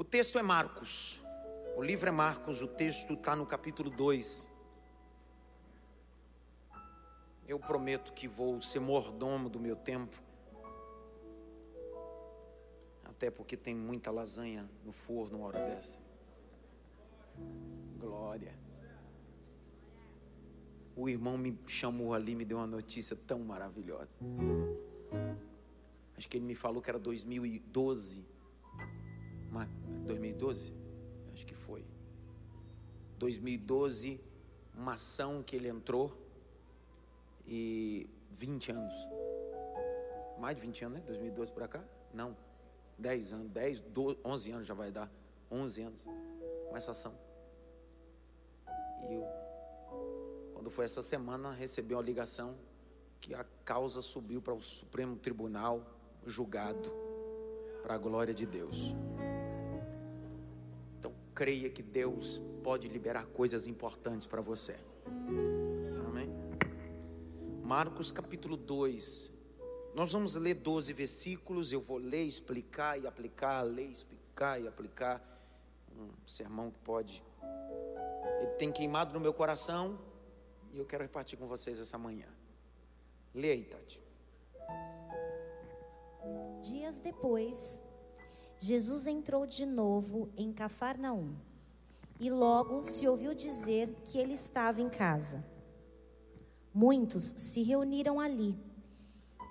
O texto é Marcos. O livro é Marcos, o texto está no capítulo 2. Eu prometo que vou ser mordomo do meu tempo. Até porque tem muita lasanha no forno uma hora dessa. Glória. O irmão me chamou ali, me deu uma notícia tão maravilhosa. Acho que ele me falou que era 2012. 2012? Acho que foi. 2012, uma ação que ele entrou e 20 anos. Mais de 20 anos, né? 2012 para cá? Não. 10 anos, 10, 12, 11 anos já vai dar. 11 anos com essa ação. E eu, quando foi essa semana, recebi uma ligação que a causa subiu para o Supremo Tribunal, julgado, para a glória de Deus. Creia que Deus pode liberar coisas importantes para você. Amém? Marcos capítulo 2. Nós vamos ler 12 versículos. Eu vou ler, explicar e aplicar, ler, explicar e aplicar. Um sermão que pode. Ele tem queimado no meu coração. E eu quero repartir com vocês essa manhã. Leia aí, Tati. Dias depois, Jesus entrou de novo em Cafarnaum. E logo se ouviu dizer que ele estava em casa. Muitos se reuniram ali,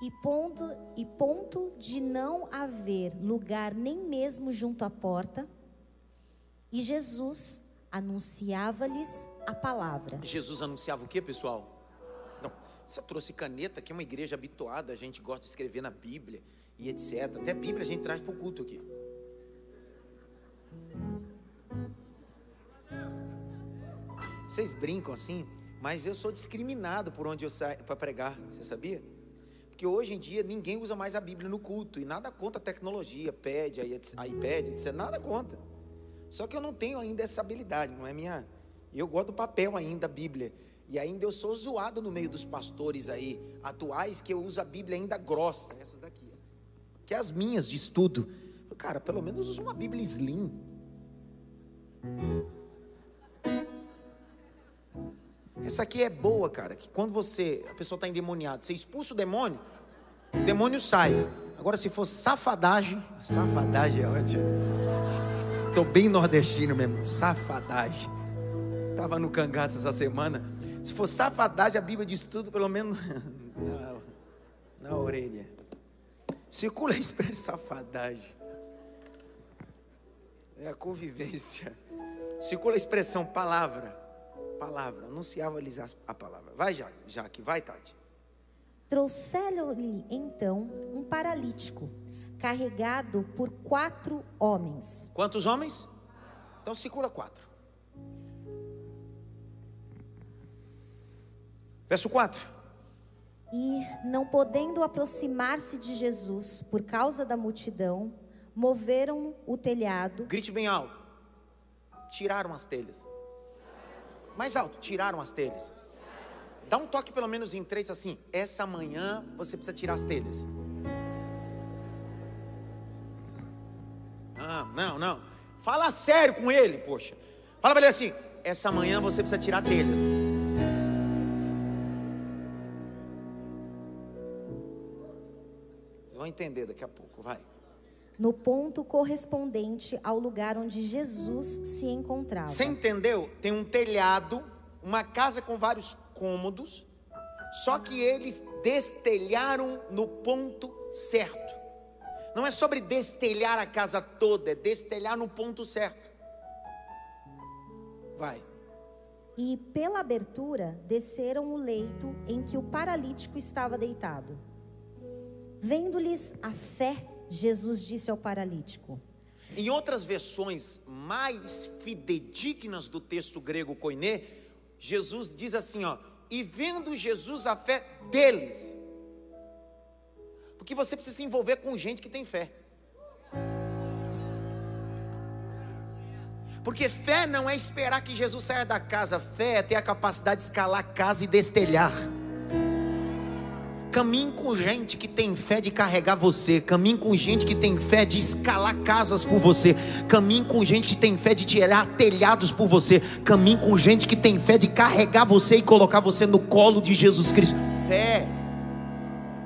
e ponto, e ponto de não haver lugar nem mesmo junto à porta, e Jesus anunciava-lhes a palavra. Jesus anunciava o que, pessoal? Não, você trouxe caneta, que é uma igreja habituada, a gente gosta de escrever na Bíblia e etc. Até a Bíblia a gente traz para o culto aqui. Vocês brincam assim, mas eu sou discriminado por onde eu saio para pregar, você sabia? Porque hoje em dia ninguém usa mais a Bíblia no culto e nada contra a tecnologia, pad, iPad, etc. Nada contra. Só que eu não tenho ainda essa habilidade, não é minha. Eu gosto do papel ainda, a Bíblia. E ainda eu sou zoado no meio dos pastores aí atuais que eu uso a Bíblia ainda grossa, essa daqui, que é as minhas de estudo. Cara, pelo menos uso uma Bíblia slim. Essa aqui é boa, cara. Que quando você, a pessoa está endemoniada, você expulsa o demônio, o demônio sai. Agora, se for safadagem, safadagem é ótimo. Estou bem nordestino mesmo, safadagem. Estava no cangaço essa semana. Se for safadagem, a Bíblia diz tudo, pelo menos na, na orelha. Circula a expressão safadagem. É a convivência. Circula a expressão palavra palavra, anunciava-lhes a palavra. Vai, Jaque, vai, Tati. Trouxeram-lhe então um paralítico, carregado por quatro homens. Quantos homens? Então circula quatro. Verso 4. E, não podendo aproximar-se de Jesus por causa da multidão, moveram o telhado. Grite bem alto. Tiraram as telhas. Mais alto, tiraram as telhas. Dá um toque pelo menos em três assim. Essa manhã você precisa tirar as telhas. Ah, não, não. Fala sério com ele, poxa. Fala para ele assim: essa manhã você precisa tirar telhas. Vocês vão entender daqui a pouco, vai no ponto correspondente ao lugar onde Jesus se encontrava. Você entendeu? Tem um telhado, uma casa com vários cômodos, só que eles destelharam no ponto certo. Não é sobre destelhar a casa toda, é destelhar no ponto certo. Vai. E pela abertura desceram o leito em que o paralítico estava deitado. Vendo-lhes a fé Jesus disse ao paralítico. Em outras versões mais fidedignas do texto grego koiné, Jesus diz assim, ó, e vendo Jesus a fé deles. Porque você precisa se envolver com gente que tem fé. Porque fé não é esperar que Jesus saia da casa, fé é ter a capacidade de escalar a casa e destelhar. Caminhe com gente que tem fé de carregar você. Caminhe com gente que tem fé de escalar casas por você. Caminhe com gente que tem fé de tirar telhados por você. Caminhe com gente que tem fé de carregar você e colocar você no colo de Jesus Cristo. Fé.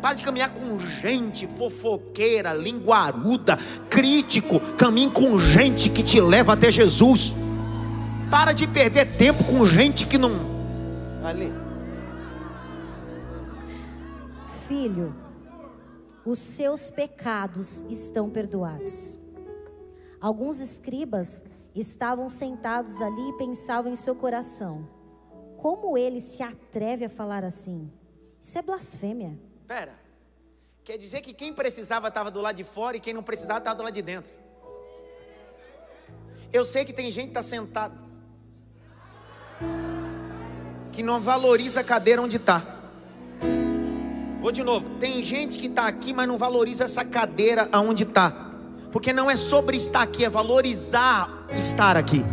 Para de caminhar com gente fofoqueira, linguaruda, crítico. Caminhe com gente que te leva até Jesus. Para de perder tempo com gente que não. Ali. Filho, os seus pecados estão perdoados. Alguns escribas estavam sentados ali e pensavam em seu coração: como ele se atreve a falar assim? Isso é blasfêmia. Pera, quer dizer que quem precisava estava do lado de fora e quem não precisava estava do lado de dentro. Eu sei que tem gente que está sentado que não valoriza a cadeira onde está. Vou de novo. Tem gente que está aqui, mas não valoriza essa cadeira aonde está. Porque não é sobre estar aqui, é valorizar estar aqui.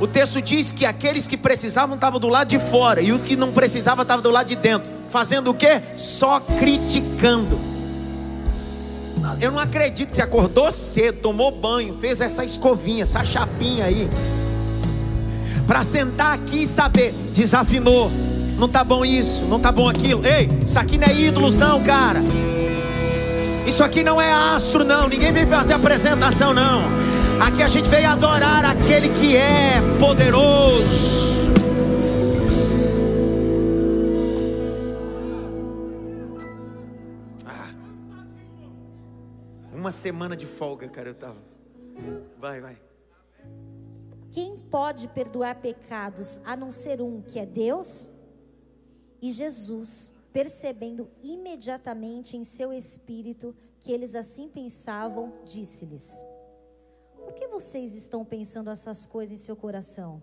O texto diz que aqueles que precisavam estavam do lado de fora e o que não precisava estava do lado de dentro. Fazendo o quê? Só criticando. Eu não acredito que você acordou cedo, tomou banho, fez essa escovinha, essa chapinha aí. Para sentar aqui e saber, desafinou, não tá bom isso, não tá bom aquilo. Ei, isso aqui não é ídolos, não, cara. Isso aqui não é astro, não. Ninguém veio fazer apresentação, não. Aqui a gente veio adorar aquele que é poderoso. Ah. Uma semana de folga, cara, eu tava. Vai, vai. Quem pode perdoar pecados a não ser um que é Deus? E Jesus, percebendo imediatamente em seu espírito que eles assim pensavam, disse-lhes: Por que vocês estão pensando essas coisas em seu coração?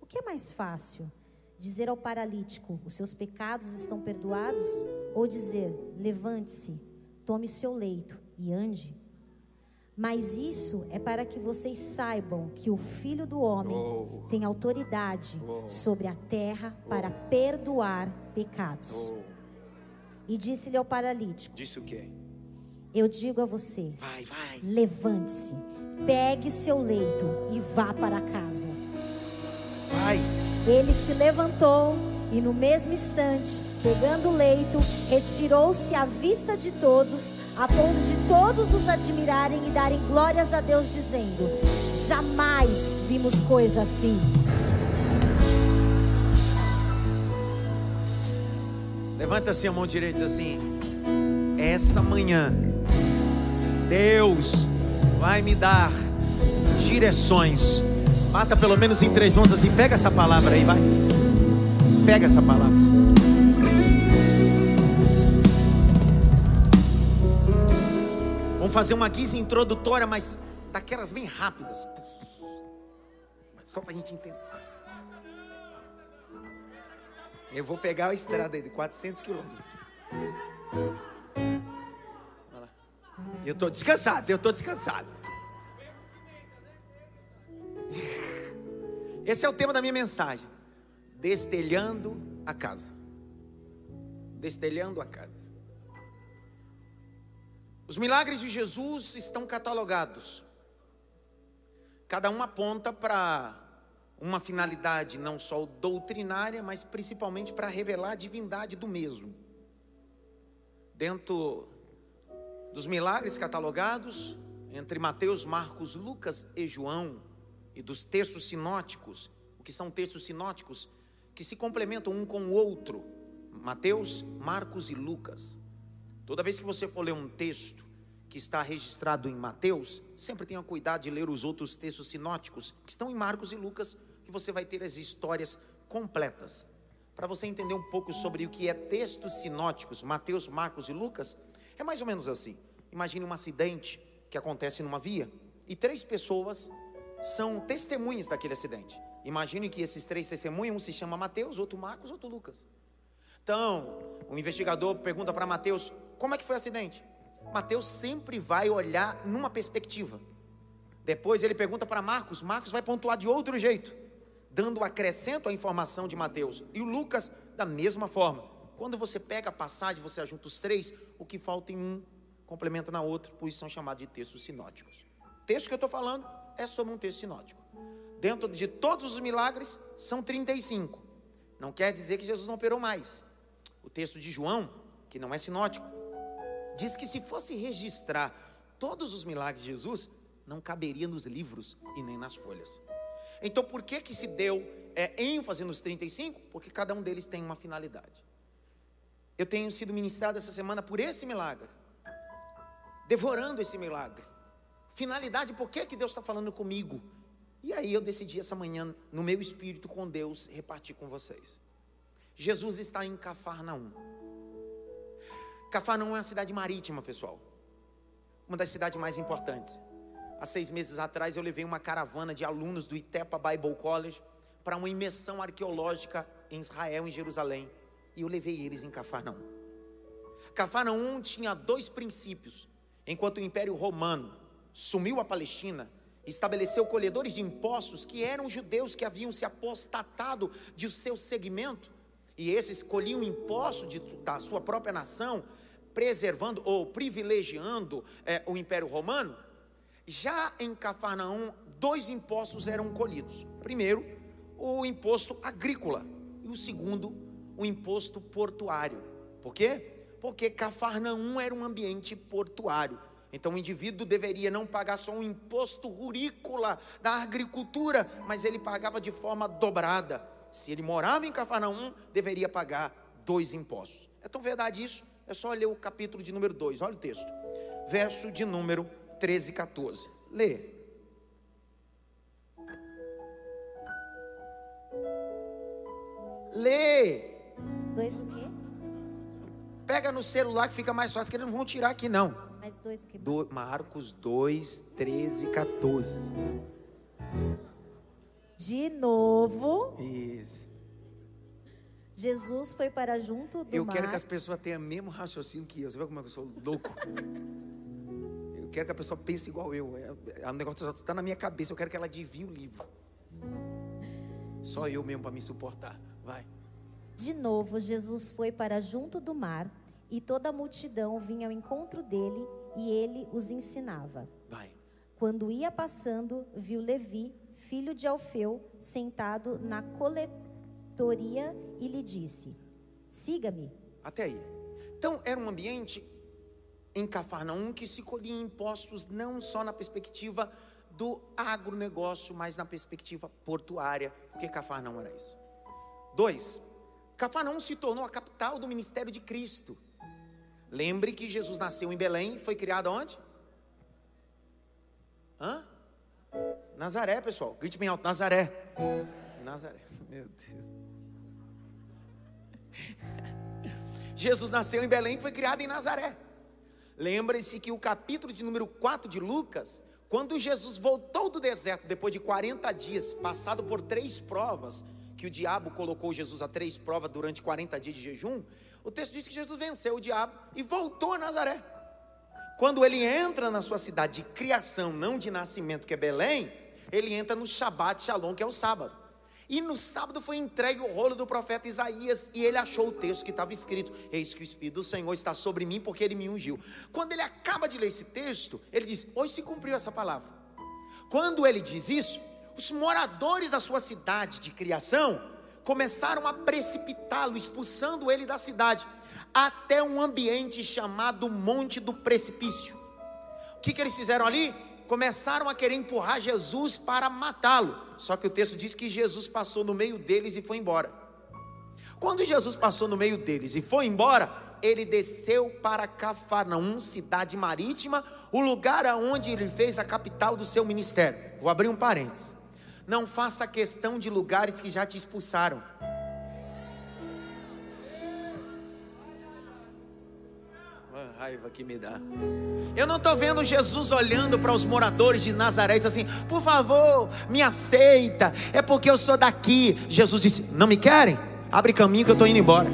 O que é mais fácil? Dizer ao paralítico: Os seus pecados estão perdoados? Ou dizer: Levante-se, tome seu leito e ande? Mas isso é para que vocês saibam que o Filho do Homem oh. tem autoridade oh. sobre a terra oh. para perdoar pecados. Oh. E disse-lhe ao paralítico: Disse o quê? Eu digo a você: Vai, vai. Levante-se, pegue seu leito e vá para casa. Vai. Ele se levantou e no mesmo instante, pegando o leito, retirou-se à vista de todos, a ponto de todos os admirarem e darem glórias a Deus, dizendo: Jamais vimos coisa assim. Levanta assim a mão direita e diz assim: Essa manhã, Deus vai me dar direções. Mata pelo menos em três mãos assim, pega essa palavra aí, vai. Pega essa palavra. Vamos fazer uma guisa introdutória, mas daquelas bem rápidas. Só para a gente entender. Eu vou pegar a estrada aí de 400 quilômetros. Eu estou descansado, eu estou descansado. Esse é o tema da minha mensagem destelhando a casa. Destelhando a casa. Os milagres de Jesus estão catalogados. Cada um aponta para uma finalidade não só doutrinária, mas principalmente para revelar a divindade do mesmo. Dentro dos milagres catalogados, entre Mateus, Marcos, Lucas e João, e dos textos sinóticos, o que são textos sinóticos? Que se complementam um com o outro. Mateus, Marcos e Lucas. Toda vez que você for ler um texto que está registrado em Mateus, sempre tenha cuidado de ler os outros textos sinóticos que estão em Marcos e Lucas, que você vai ter as histórias completas. Para você entender um pouco sobre o que é textos sinóticos, Mateus, Marcos e Lucas, é mais ou menos assim. Imagine um acidente que acontece numa via e três pessoas são testemunhas daquele acidente. Imagine que esses três testemunhos, um se chama Mateus, outro Marcos, outro Lucas. Então, o investigador pergunta para Mateus: como é que foi o acidente? Mateus sempre vai olhar numa perspectiva. Depois ele pergunta para Marcos, Marcos vai pontuar de outro jeito, dando acrescento à informação de Mateus. E o Lucas, da mesma forma. quando você pega a passagem, você ajunta os três, o que falta em um complementa na outra, por isso são chamados de textos sinóticos. O texto que eu estou falando é sobre um texto sinótico. Dentro de todos os milagres, são 35. Não quer dizer que Jesus não operou mais. O texto de João, que não é sinótico, diz que se fosse registrar todos os milagres de Jesus, não caberia nos livros e nem nas folhas. Então, por que que se deu é, ênfase nos 35? Porque cada um deles tem uma finalidade. Eu tenho sido ministrado essa semana por esse milagre, devorando esse milagre. Finalidade, por que, que Deus está falando comigo? E aí eu decidi essa manhã, no meu espírito com Deus, repartir com vocês. Jesus está em Cafarnaum. Cafarnaum é uma cidade marítima, pessoal. Uma das cidades mais importantes. Há seis meses atrás eu levei uma caravana de alunos do Itepa Bible College para uma imersão arqueológica em Israel, em Jerusalém. E eu levei eles em Cafarnaum. Cafarnaum tinha dois princípios. Enquanto o Império Romano sumiu a Palestina, estabeleceu colhedores de impostos que eram judeus que haviam se apostatado de seu segmento, e esses colhiam impostos de, da sua própria nação, preservando ou privilegiando é, o Império Romano. Já em Cafarnaum, dois impostos eram colhidos. Primeiro, o imposto agrícola, e o segundo, o imposto portuário. Por quê? Porque Cafarnaum era um ambiente portuário. Então o indivíduo deveria não pagar só um imposto rurícola da agricultura, mas ele pagava de forma dobrada. Se ele morava em Cafarnaum, deveria pagar dois impostos. É tão verdade isso? É só ler o capítulo de número 2, olha o texto. Verso de número 13 e 14. Lê. Lê. Dois o quê? Pega no celular que fica mais fácil, que eles não vão tirar aqui não. Mais dois o? Do, Marcos 2, 13 e 14. De novo, Isso. Jesus foi para junto do Eu mar. quero que as pessoas tenham o mesmo raciocínio que eu. Você vê como é que eu sou louco? Eu quero que a pessoa pense igual eu. É, é um negócio está na minha cabeça. Eu quero que ela adivinhe o livro. Só eu mesmo para me suportar. Vai. De novo, Jesus foi para junto do mar, e toda a multidão vinha ao encontro dele, e ele os ensinava. Vai. Quando ia passando, viu Levi, filho de Alfeu, sentado na coletoria e lhe disse: Siga-me. Até aí. Então, era um ambiente em Cafarnaum que se colhia impostos não só na perspectiva do agronegócio, mas na perspectiva portuária, porque Cafarnaum era isso. Dois, Cafarnaum se tornou a capital do ministério de Cristo. Lembre que Jesus nasceu em Belém e foi criado onde? Hã? Nazaré, pessoal. Grite bem alto, Nazaré. Nazaré. Meu Deus. Jesus nasceu em Belém e foi criado em Nazaré. Lembre-se que o capítulo de número 4 de Lucas, quando Jesus voltou do deserto depois de 40 dias, passado por três provas, que o diabo colocou Jesus a três provas durante 40 dias de jejum, o texto diz que Jesus venceu o diabo e voltou a Nazaré. Quando ele entra na sua cidade de criação, não de nascimento, que é Belém, ele entra no Shabat Shalom, que é o sábado. E no sábado foi entregue o rolo do profeta Isaías e ele achou o texto que estava escrito: Eis que o Espírito do Senhor está sobre mim porque ele me ungiu. Quando ele acaba de ler esse texto, ele diz: Hoje se cumpriu essa palavra. Quando ele diz isso, os moradores da sua cidade de criação começaram a precipitá-lo, expulsando ele da cidade, até um ambiente chamado Monte do Precipício. O que, que eles fizeram ali? Começaram a querer empurrar Jesus para matá-lo. Só que o texto diz que Jesus passou no meio deles e foi embora. Quando Jesus passou no meio deles e foi embora, ele desceu para Cafarnaum, cidade marítima, o lugar aonde ele fez a capital do seu ministério. Vou abrir um parênteses. Não faça questão de lugares que já te expulsaram. A raiva que me dá. Eu não estou vendo Jesus olhando para os moradores de Nazaré e diz assim: por favor, me aceita, é porque eu sou daqui. Jesus disse: não me querem? Abre caminho que eu estou indo embora.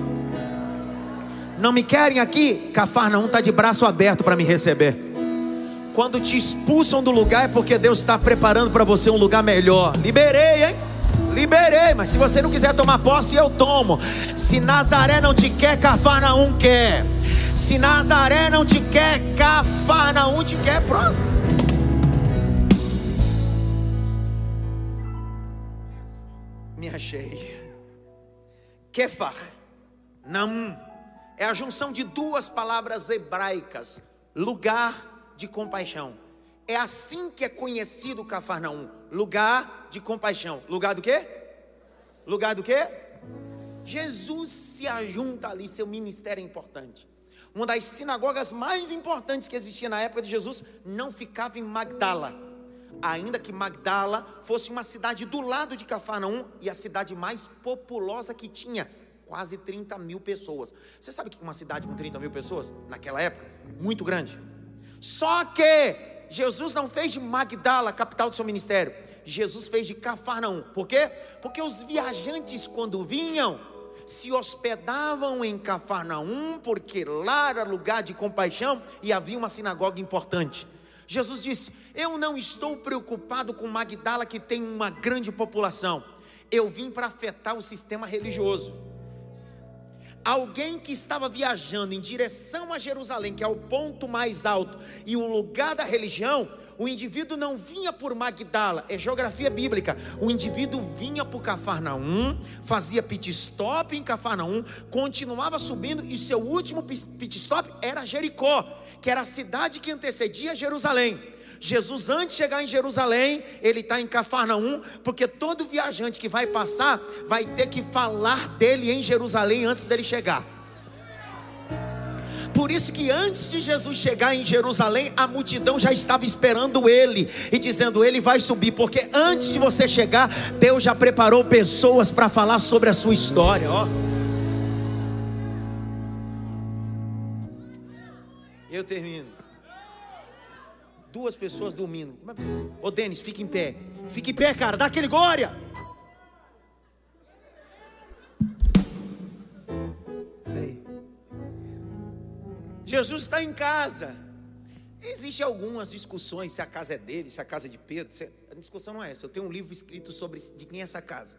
Não me querem aqui? Cafarnaum está de braço aberto para me receber. Quando te expulsam do lugar é porque Deus está preparando para você um lugar melhor. Liberei, hein? Liberei, mas se você não quiser tomar posse, eu tomo. Se Nazaré não te quer, Cafarnaum quer. Se Nazaré não te quer, Cafarnaum te quer, pronto. Me achei. Kefar, é a junção de duas palavras hebraicas: lugar de compaixão. É assim que é conhecido Cafarnaum, lugar de compaixão. Lugar do quê? Lugar do quê? Jesus se ajunta ali, seu ministério é importante. Uma das sinagogas mais importantes que existia na época de Jesus não ficava em Magdala, ainda que Magdala fosse uma cidade do lado de Cafarnaum e a cidade mais populosa que tinha, quase 30 mil pessoas. Você sabe o que é uma cidade com 30 mil pessoas? Naquela época, muito grande. Só que Jesus não fez de Magdala, capital do seu ministério. Jesus fez de Cafarnaum. Por quê? Porque os viajantes, quando vinham, se hospedavam em Cafarnaum, porque lá era lugar de compaixão e havia uma sinagoga importante. Jesus disse: Eu não estou preocupado com Magdala, que tem uma grande população. Eu vim para afetar o sistema religioso. Alguém que estava viajando em direção a Jerusalém, que é o ponto mais alto e o lugar da religião, o indivíduo não vinha por Magdala, é geografia bíblica. O indivíduo vinha por Cafarnaum, fazia pit stop em Cafarnaum, continuava subindo e seu último pit stop era Jericó, que era a cidade que antecedia Jerusalém. Jesus, antes de chegar em Jerusalém, ele está em Cafarnaum, porque todo viajante que vai passar vai ter que falar dele em Jerusalém antes dele chegar. Por isso que antes de Jesus chegar em Jerusalém, a multidão já estava esperando ele e dizendo: Ele vai subir, porque antes de você chegar, Deus já preparou pessoas para falar sobre a sua história. Ó. Eu termino duas pessoas dormindo. Ô Denis, fica em pé. Fica em pé, cara, dá aquele glória. Sei. Jesus está em casa. Existem algumas discussões se a casa é dele, se a casa é de Pedro. A discussão não é essa. Eu tenho um livro escrito sobre de quem é essa casa.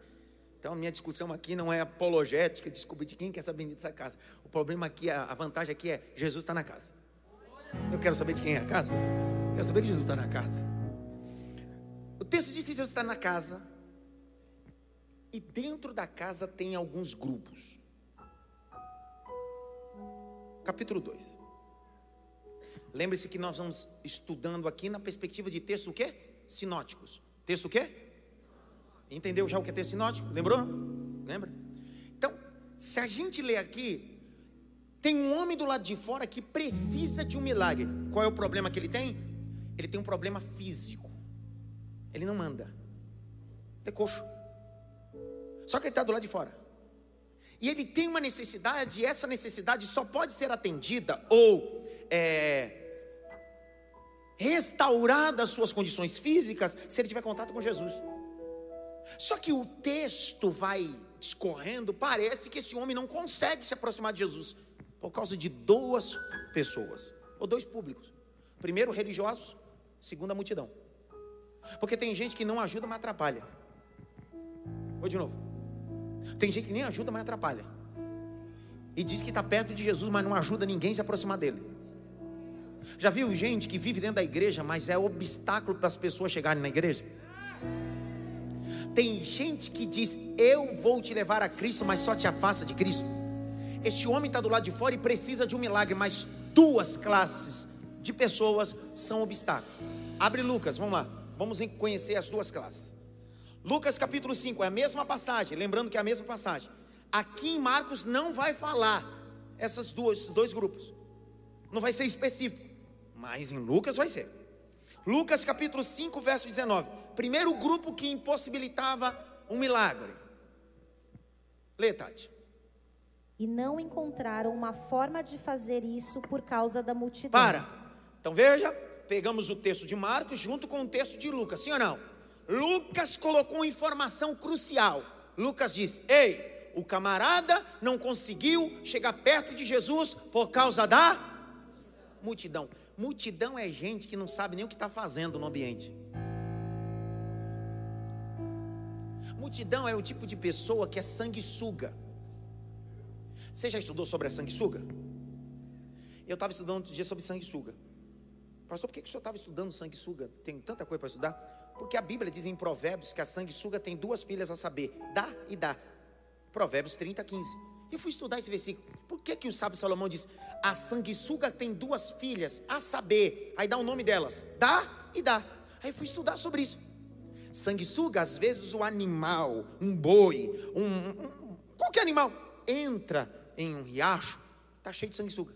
Então a minha discussão aqui não é apologética, descobrir de quem que é essa bendita casa. O problema aqui, a vantagem aqui é Jesus está na casa. Eu quero saber de quem é a casa. Quer saber que Jesus está na casa? O texto diz que Jesus está na casa. E dentro da casa tem alguns grupos. Capítulo 2. Lembre-se que nós vamos estudando aqui na perspectiva de texto o quê? Sinóticos. Texto o quê? Entendeu já o que é texto sinótico? Lembrou? Lembra? Então, se a gente ler aqui, tem um homem do lado de fora que precisa de um milagre. Qual é o problema que ele tem? ele tem um problema físico. Ele não anda. É coxo. Só que ele está do lado de fora. E ele tem uma necessidade, e essa necessidade só pode ser atendida ou é, restaurada as suas condições físicas se ele tiver contato com Jesus. Só que o texto vai discorrendo, parece que esse homem não consegue se aproximar de Jesus por causa de duas pessoas, ou dois públicos. Primeiro, religiosos, Segunda a multidão. Porque tem gente que não ajuda, mas atrapalha. Vou de novo. Tem gente que nem ajuda, mas atrapalha. E diz que está perto de Jesus, mas não ajuda ninguém a se aproximar dele. Já viu gente que vive dentro da igreja, mas é obstáculo para as pessoas chegarem na igreja? Tem gente que diz: Eu vou te levar a Cristo, mas só te afasta de Cristo. Este homem está do lado de fora e precisa de um milagre, mas duas classes de pessoas são obstáculos. Abre Lucas, vamos lá. Vamos conhecer as duas classes. Lucas capítulo 5 é a mesma passagem, lembrando que é a mesma passagem. Aqui em Marcos não vai falar essas duas, esses dois grupos. Não vai ser específico, mas em Lucas vai ser. Lucas capítulo 5, verso 19. Primeiro grupo que impossibilitava um milagre. Lê, Tati. E não encontraram uma forma de fazer isso por causa da multidão. Para. Então veja, pegamos o texto de Marcos junto com o texto de Lucas, sim ou não? Lucas colocou informação crucial. Lucas diz: Ei, o camarada não conseguiu chegar perto de Jesus por causa da multidão. Multidão é gente que não sabe nem o que está fazendo no ambiente. Multidão é o tipo de pessoa que é sanguessuga. Você já estudou sobre a sanguessuga? Eu estava estudando outro dia sobre sanguessuga. Pastor, por que, que o senhor estava estudando sanguessuga? Tem tanta coisa para estudar? Porque a Bíblia diz em Provérbios que a sanguessuga tem duas filhas a saber, dá e dá. Provérbios 30, 15. Eu fui estudar esse versículo. Por que, que o sábio Salomão diz: a sanguessuga tem duas filhas a saber, aí dá o nome delas, dá e dá. Aí eu fui estudar sobre isso. Sanguessuga, às vezes o animal, um boi, um, um qualquer animal, entra em um riacho, está cheio de sanguessuga.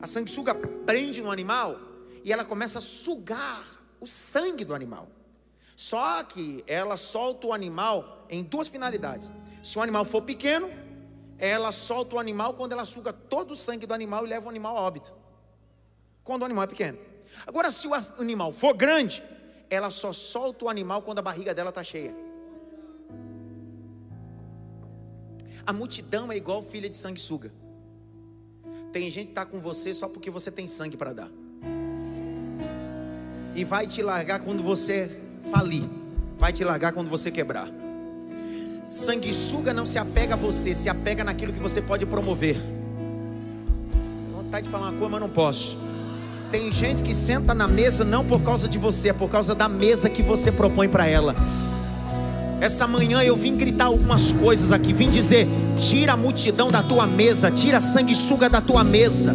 A sanguessuga prende no animal e ela começa a sugar o sangue do animal. Só que ela solta o animal em duas finalidades. Se o animal for pequeno, ela solta o animal quando ela suga todo o sangue do animal e leva o animal a óbito. Quando o animal é pequeno. Agora, se o animal for grande, ela só solta o animal quando a barriga dela está cheia. A multidão é igual filha de sanguessuga. Tem gente que está com você só porque você tem sangue para dar. E vai te largar quando você falir. Vai te largar quando você quebrar. Sanguessuga não se apega a você, se apega naquilo que você pode promover. Vontade de falar uma coisa, mas não posso. Tem gente que senta na mesa não por causa de você, é por causa da mesa que você propõe para ela. Essa manhã eu vim gritar algumas coisas aqui, vim dizer: tira a multidão da tua mesa, tira a sanguessuga da tua mesa.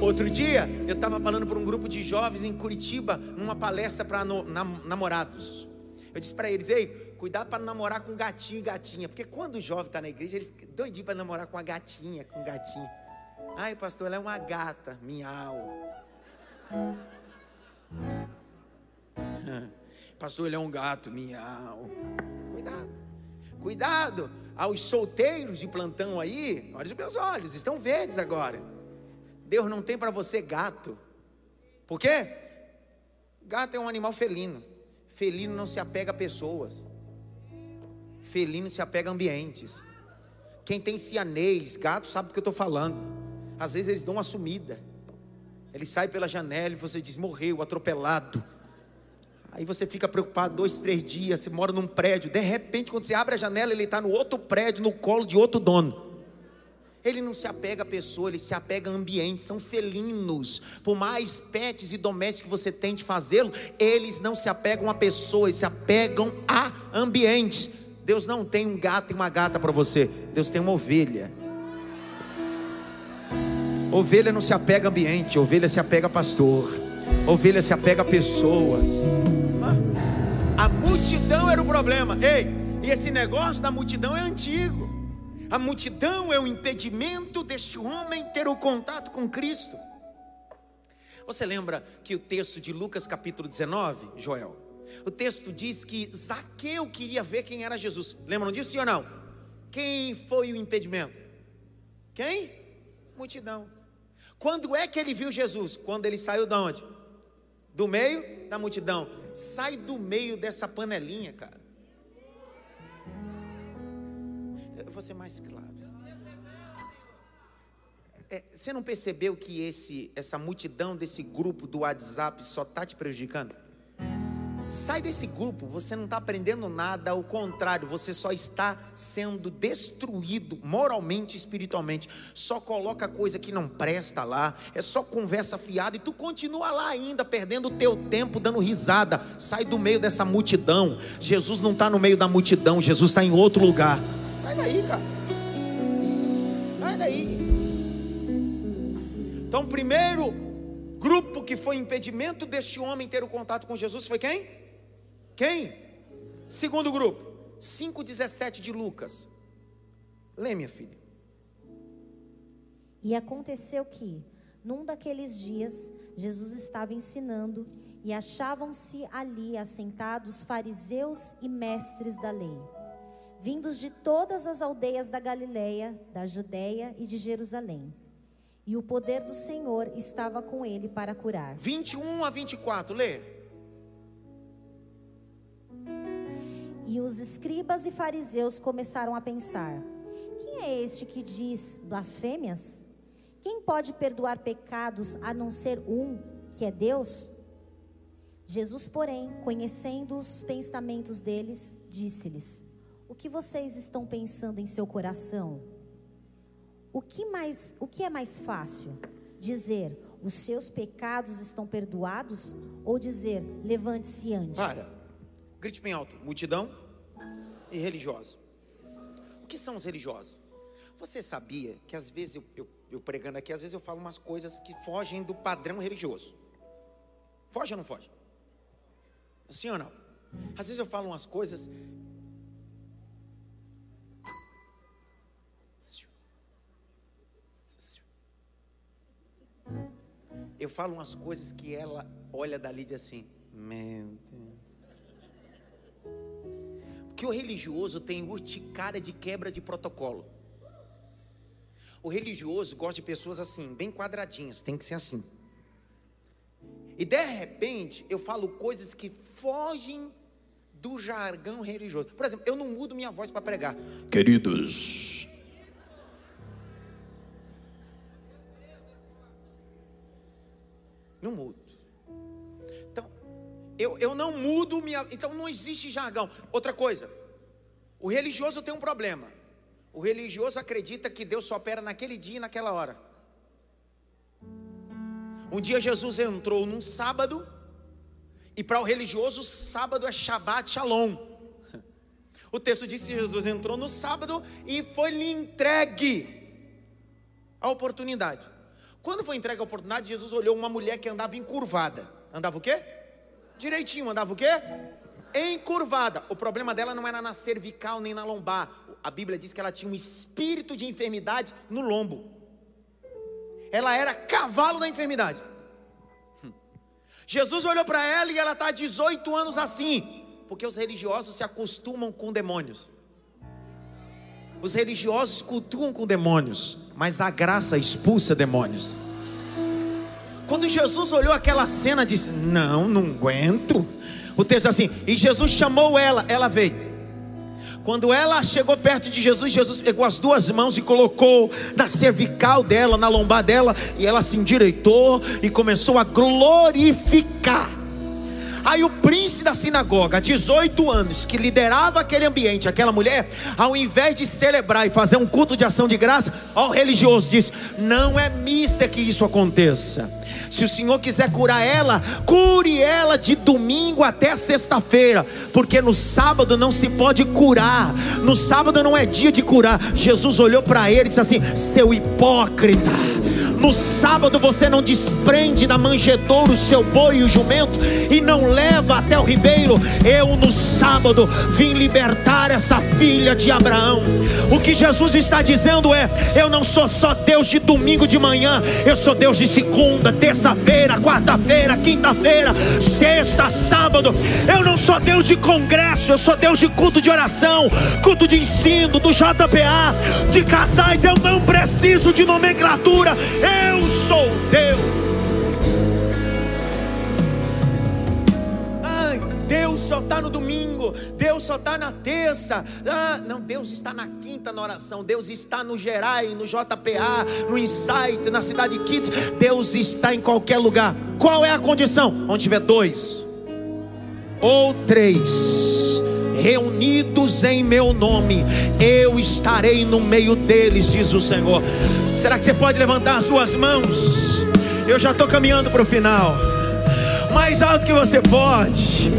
Outro dia, eu estava falando para um grupo de jovens em Curitiba, numa palestra para namorados. Eu disse para eles: ei, cuidado para namorar com gatinho e gatinha, porque quando o jovem está na igreja, eles doidinho para namorar com a gatinha, com gatinho. Ai, pastor, ela é uma gata, miau. Pastor, ele é um gato, miau. Cuidado. Cuidado aos solteiros de plantão aí. Olha os meus olhos, estão verdes agora. Deus não tem para você gato. Por quê? Gato é um animal felino. Felino não se apega a pessoas. Felino se apega a ambientes. Quem tem cianês, gato, sabe do que eu estou falando. Às vezes eles dão uma sumida. Ele sai pela janela e você diz: morreu, atropelado. Aí você fica preocupado dois, três dias. Você mora num prédio. De repente, quando você abre a janela, ele está no outro prédio, no colo de outro dono. Ele não se apega a pessoa, ele se apega a ambientes, são felinos. Por mais pets e domésticos que você tente fazê-lo, eles não se apegam a pessoas, eles se apegam a ambientes. Deus não tem um gato e uma gata para você, Deus tem uma ovelha. Ovelha não se apega a ambiente, ovelha se apega a pastor, ovelha se apega a pessoas. Multidão era o problema. Ei, e esse negócio da multidão é antigo. A multidão é o impedimento deste homem ter o contato com Cristo. Você lembra que o texto de Lucas capítulo 19, Joel? O texto diz que Zaqueu queria ver quem era Jesus. Lembram disso, sim ou não? Quem foi o impedimento? Quem? Multidão. Quando é que ele viu Jesus? Quando ele saiu de onde? Do meio da multidão. Sai do meio dessa panelinha, cara. Eu vou ser mais claro. É, você não percebeu que esse, essa multidão desse grupo do WhatsApp só está te prejudicando? Sai desse grupo, você não está aprendendo nada, ao contrário, você só está sendo destruído moralmente e espiritualmente. Só coloca coisa que não presta lá, é só conversa fiada e tu continua lá ainda, perdendo o teu tempo, dando risada. Sai do meio dessa multidão. Jesus não está no meio da multidão, Jesus está em outro lugar. Sai daí, cara. Sai daí. Então, primeiro grupo que foi impedimento deste homem ter o contato com Jesus foi quem? Quem? Segundo grupo, 5,17 de Lucas. Lê, minha filha. E aconteceu que, num daqueles dias, Jesus estava ensinando e achavam-se ali assentados fariseus e mestres da lei vindos de todas as aldeias da Galileia, da Judéia e de Jerusalém. E o poder do Senhor estava com ele para curar. 21 a 24, lê. E os escribas e fariseus começaram a pensar: quem é este que diz blasfêmias? Quem pode perdoar pecados a não ser um, que é Deus? Jesus, porém, conhecendo os pensamentos deles, disse-lhes: O que vocês estão pensando em seu coração? O que mais, o que é mais fácil? Dizer: Os seus pecados estão perdoados ou dizer: Levante-se e ande? Para. Grite bem alto. Multidão e religioso. O que são os religiosos? Você sabia que às vezes eu, eu, eu pregando aqui, às vezes eu falo umas coisas que fogem do padrão religioso. Foge ou não foge? Sim ou não? Às vezes eu falo umas coisas. Eu falo umas coisas que ela olha dali e diz assim: Meu Deus. Porque o religioso tem urticária de quebra de protocolo. O religioso gosta de pessoas assim, bem quadradinhas, tem que ser assim. E de repente eu falo coisas que fogem do jargão religioso. Por exemplo, eu não mudo minha voz para pregar. Queridos. Não mudo. Eu, eu não mudo minha. Então não existe jargão. Outra coisa, o religioso tem um problema. O religioso acredita que Deus só opera naquele dia e naquela hora. Um dia Jesus entrou num sábado, e para o religioso, sábado é Shabbat Shalom. O texto diz que Jesus entrou no sábado e foi-lhe entregue a oportunidade. Quando foi entregue a oportunidade, Jesus olhou uma mulher que andava encurvada. Andava o quê? Direitinho, andava o quê? Encurvada. O problema dela não era na cervical nem na lombar. A Bíblia diz que ela tinha um espírito de enfermidade no lombo ela era cavalo da enfermidade. Jesus olhou para ela e ela está 18 anos assim, porque os religiosos se acostumam com demônios. Os religiosos cultuam com demônios, mas a graça expulsa demônios. Quando Jesus olhou aquela cena, disse: Não, não aguento. O texto é assim: E Jesus chamou ela, ela veio. Quando ela chegou perto de Jesus, Jesus pegou as duas mãos e colocou na cervical dela, na lombar dela, e ela se endireitou e começou a glorificar. Aí o príncipe da sinagoga, 18 anos, que liderava aquele ambiente, aquela mulher, ao invés de celebrar e fazer um culto de ação de graça, ao religioso disse: Não é mista que isso aconteça. Se o Senhor quiser curar ela, cure ela de domingo até sexta-feira, porque no sábado não se pode curar, no sábado não é dia de curar. Jesus olhou para ele e disse assim: Seu hipócrita, no sábado você não desprende da manjedoura o seu boi e o jumento e não leva até o ribeiro. Eu no sábado vim libertar essa filha de Abraão. O que Jesus está dizendo é: Eu não sou só Deus de domingo de manhã, eu sou Deus de segunda, terça terça-feira, quarta-feira, quinta-feira, sexta, sábado. Eu não sou Deus de congresso, eu sou Deus de culto de oração, culto de ensino, do JPA, de casais. Eu não preciso de nomenclatura, eu sou Deus. Deus só está no domingo, Deus só está na terça. Ah, não, Deus está na quinta na oração, Deus está no Gerai, no JPA, no Insight, na Cidade Kids. Deus está em qualquer lugar. Qual é a condição? Onde tiver dois ou três reunidos em meu nome, eu estarei no meio deles, diz o Senhor. Será que você pode levantar as suas mãos? Eu já estou caminhando para o final. Mais alto que você pode.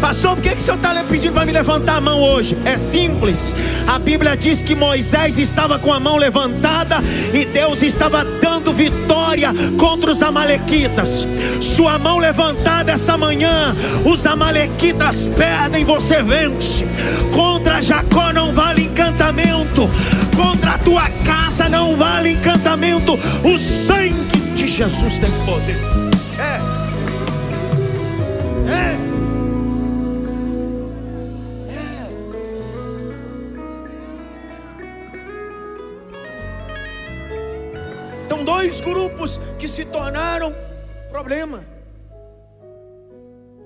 Pastor, por que, que o senhor está pedindo para me levantar a mão hoje? É simples. A Bíblia diz que Moisés estava com a mão levantada e Deus estava dando vitória contra os Amalequitas. Sua mão levantada essa manhã, os Amalequitas perdem, você vence. Contra Jacó não vale encantamento, contra a tua casa não vale encantamento. O sangue de Jesus tem poder. Dois grupos que se tornaram problema: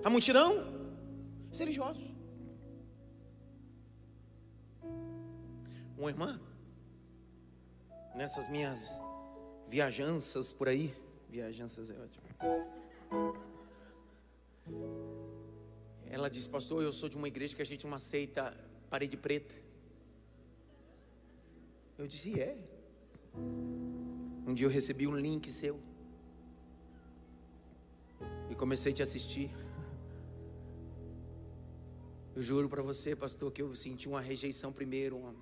a multidão, os religiosos. Uma irmã, nessas minhas viajanças por aí, viajanças é ótimo. Ela disse, pastor, eu sou de uma igreja que a gente uma seita parede preta. Eu disse, é. Um dia eu recebi um link seu. E comecei a te assistir. Eu juro para você, pastor, que eu senti uma rejeição primeiro,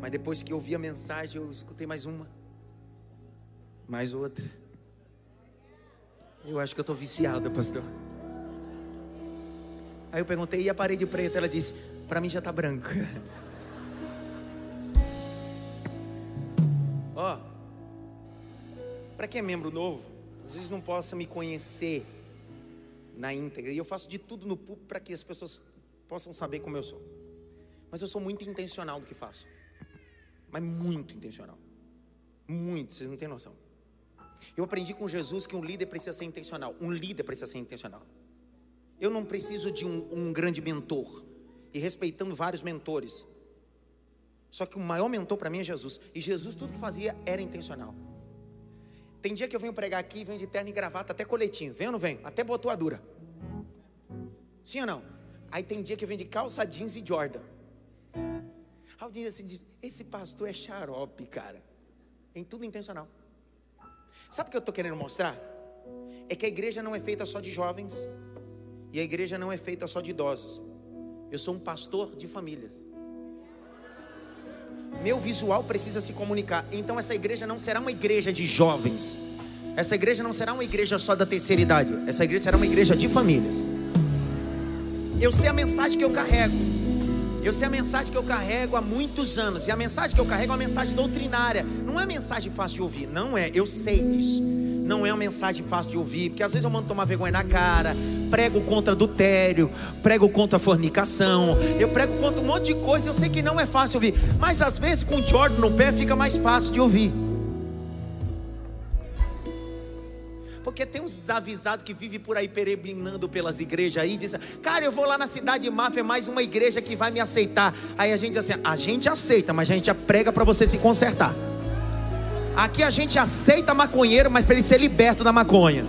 mas depois que eu ouvi a mensagem, eu escutei mais uma, mais outra. Eu acho que eu estou viciado, pastor. Aí eu perguntei, e a parede preta? Ela disse, para mim já está branca. Ó, oh, para quem é membro novo, às vezes não possa me conhecer na íntegra, e eu faço de tudo no público para que as pessoas possam saber como eu sou. Mas eu sou muito intencional do que faço. Mas muito intencional. Muito, vocês não têm noção. Eu aprendi com Jesus que um líder precisa ser intencional. Um líder precisa ser intencional. Eu não preciso de um, um grande mentor. E respeitando vários mentores. Só que o maior mentor para mim é Jesus. E Jesus, tudo que fazia era intencional. Tem dia que eu venho pregar aqui, venho de terno e gravata, até coletinho. Vem ou não vem? Até botoadura. Sim ou não? Aí tem dia que eu venho de calça jeans e Jordan. Aí assim, esse pastor é xarope, cara. Em tudo intencional. Sabe o que eu estou querendo mostrar? É que a igreja não é feita só de jovens. E a igreja não é feita só de idosos. Eu sou um pastor de famílias. Meu visual precisa se comunicar. Então essa igreja não será uma igreja de jovens. Essa igreja não será uma igreja só da terceira idade. Essa igreja será uma igreja de famílias. Eu sei a mensagem que eu carrego. Eu sei a mensagem que eu carrego há muitos anos. E a mensagem que eu carrego é uma mensagem doutrinária. Não é mensagem fácil de ouvir. Não é. Eu sei disso não é uma mensagem fácil de ouvir, porque às vezes eu mando tomar vergonha na cara, prego contra adultério, prego contra fornicação, eu prego contra um monte de coisa, eu sei que não é fácil de ouvir, mas às vezes com o Jordan no pé fica mais fácil de ouvir. Porque tem uns desavisados que vivem por aí peregrinando pelas igrejas aí, dizem, cara, eu vou lá na cidade de Máfia, é mais uma igreja que vai me aceitar. Aí a gente diz assim, a gente aceita, mas a gente prega para você se consertar. Aqui a gente aceita maconheiro, mas para ele ser liberto da maconha.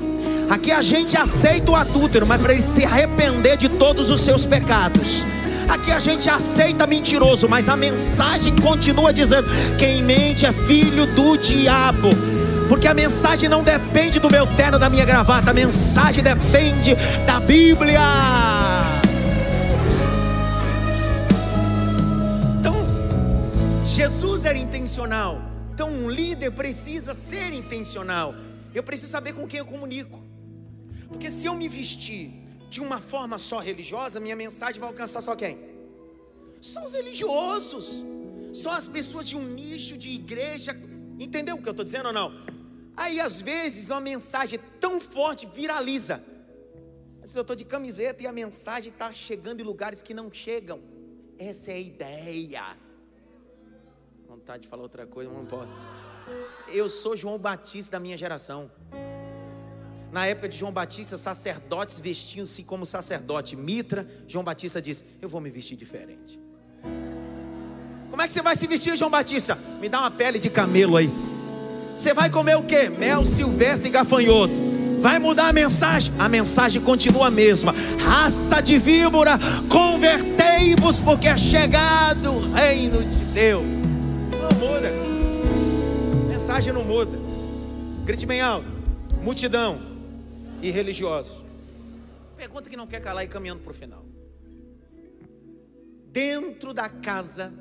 Aqui a gente aceita o adúltero, mas para ele se arrepender de todos os seus pecados. Aqui a gente aceita mentiroso, mas a mensagem continua dizendo: quem mente é filho do diabo. Porque a mensagem não depende do meu terno, da minha gravata, a mensagem depende da Bíblia. Então, Jesus era intencional. Então, um líder precisa ser intencional. Eu preciso saber com quem eu comunico. Porque se eu me vestir de uma forma só religiosa, minha mensagem vai alcançar só quem? Só os religiosos. Só as pessoas de um nicho de igreja. Entendeu o que eu estou dizendo ou não? Aí às vezes uma mensagem tão forte viraliza. Às eu estou de camiseta e a mensagem está chegando em lugares que não chegam. Essa é a ideia vontade de falar outra coisa, mas não posso. Eu sou João Batista da minha geração. Na época de João Batista, sacerdotes vestiam-se como sacerdote. Mitra, João Batista disse: Eu vou me vestir diferente. Como é que você vai se vestir, João Batista? Me dá uma pele de camelo aí. Você vai comer o que? Mel silvestre e gafanhoto. Vai mudar a mensagem? A mensagem continua a mesma. Raça de víbora, convertei-vos, porque é chegado o reino de Deus. Mensagem não muda. Grite bem alto. Multidão e religiosos. Pergunta que não quer calar e caminhando para o final. Dentro da casa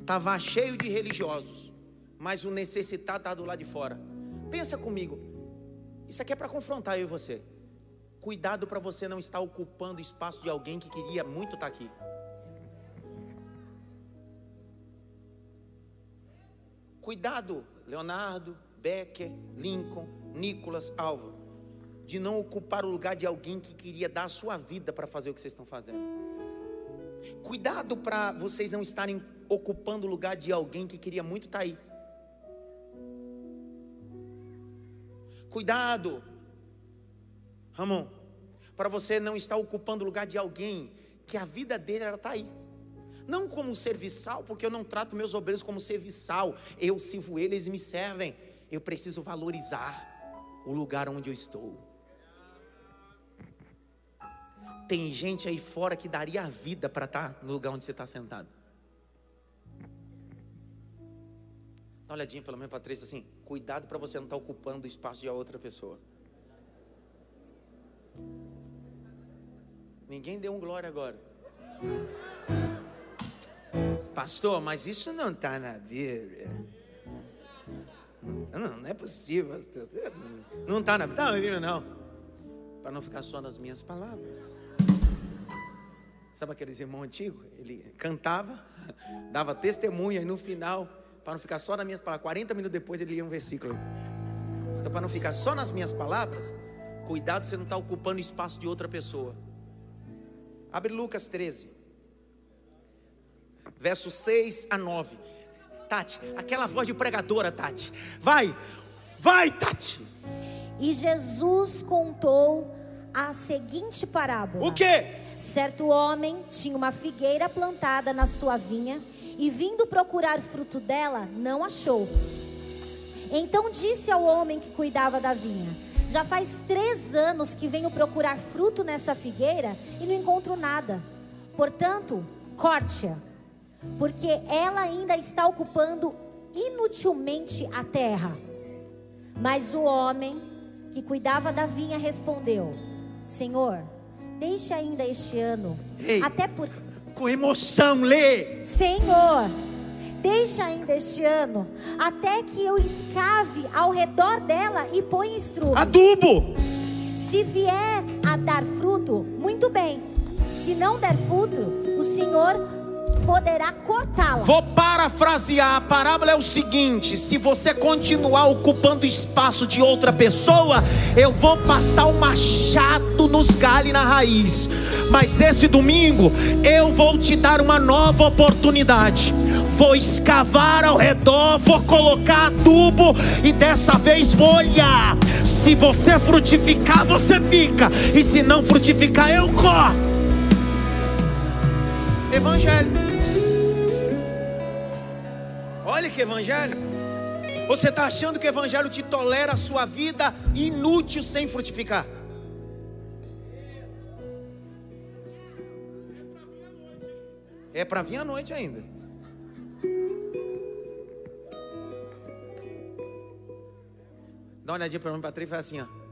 estava cheio de religiosos, mas o necessitado estava do lado de fora. Pensa comigo. Isso aqui é para confrontar eu e você. Cuidado para você não estar ocupando o espaço de alguém que queria muito estar aqui. Cuidado, Leonardo, Becker, Lincoln, Nicolas, Álvaro, de não ocupar o lugar de alguém que queria dar a sua vida para fazer o que vocês estão fazendo. Cuidado para vocês não estarem ocupando o lugar de alguém que queria muito estar tá aí. Cuidado, Ramon, para você não estar ocupando o lugar de alguém que a vida dele era estar tá aí não como serviçal, porque eu não trato meus obreiros como serviçal, eu sirvo eles e me servem. Eu preciso valorizar o lugar onde eu estou. Tem gente aí fora que daria a vida para estar tá no lugar onde você está sentado. Dá uma olhadinha pelo menos para três assim. Cuidado para você não estar tá ocupando o espaço de outra pessoa. Ninguém deu um glória agora. Pastor, mas isso não está na Bíblia. Não, não é possível. Não está na Bíblia, não. Para não ficar só nas minhas palavras. Sabe aqueles irmãos antigos? Ele cantava, dava testemunha e no final, para não ficar só nas minhas palavras, 40 minutos depois ele lia um versículo. Então, para não ficar só nas minhas palavras, cuidado você não estar tá ocupando o espaço de outra pessoa. Abre Lucas 13, versos 6 a 9. Tati, aquela voz de pregadora, Tati. Vai, vai, Tati. E Jesus contou a seguinte parábola. O quê? Certo homem tinha uma figueira plantada na sua vinha e vindo procurar fruto dela, não achou. Então disse ao homem que cuidava da vinha: Já faz três anos que venho procurar fruto nessa figueira e não encontro nada. Portanto, corte-a porque ela ainda está ocupando inutilmente a terra. Mas o homem que cuidava da vinha respondeu: Senhor, deixe ainda este ano, Ei, até por com emoção lê. Senhor, deixa ainda este ano, até que eu escave ao redor dela e ponha estrume. Adubo. Se vier a dar fruto, muito bem. Se não der fruto, o Senhor poderá cortá-la. Vou parafrasear. A parábola é o seguinte: se você continuar ocupando espaço de outra pessoa, eu vou passar o machado nos galhos na raiz. Mas esse domingo eu vou te dar uma nova oportunidade. Vou escavar ao redor, vou colocar adubo e dessa vez vou olhar. Se você frutificar, você fica, e se não frutificar, eu corto. Evangelho. Olha que evangelho. Você está achando que o evangelho te tolera a sua vida inútil sem frutificar? É para vir à noite ainda. Dá uma olhadinha para mim, Patrícia, e faz assim, ó.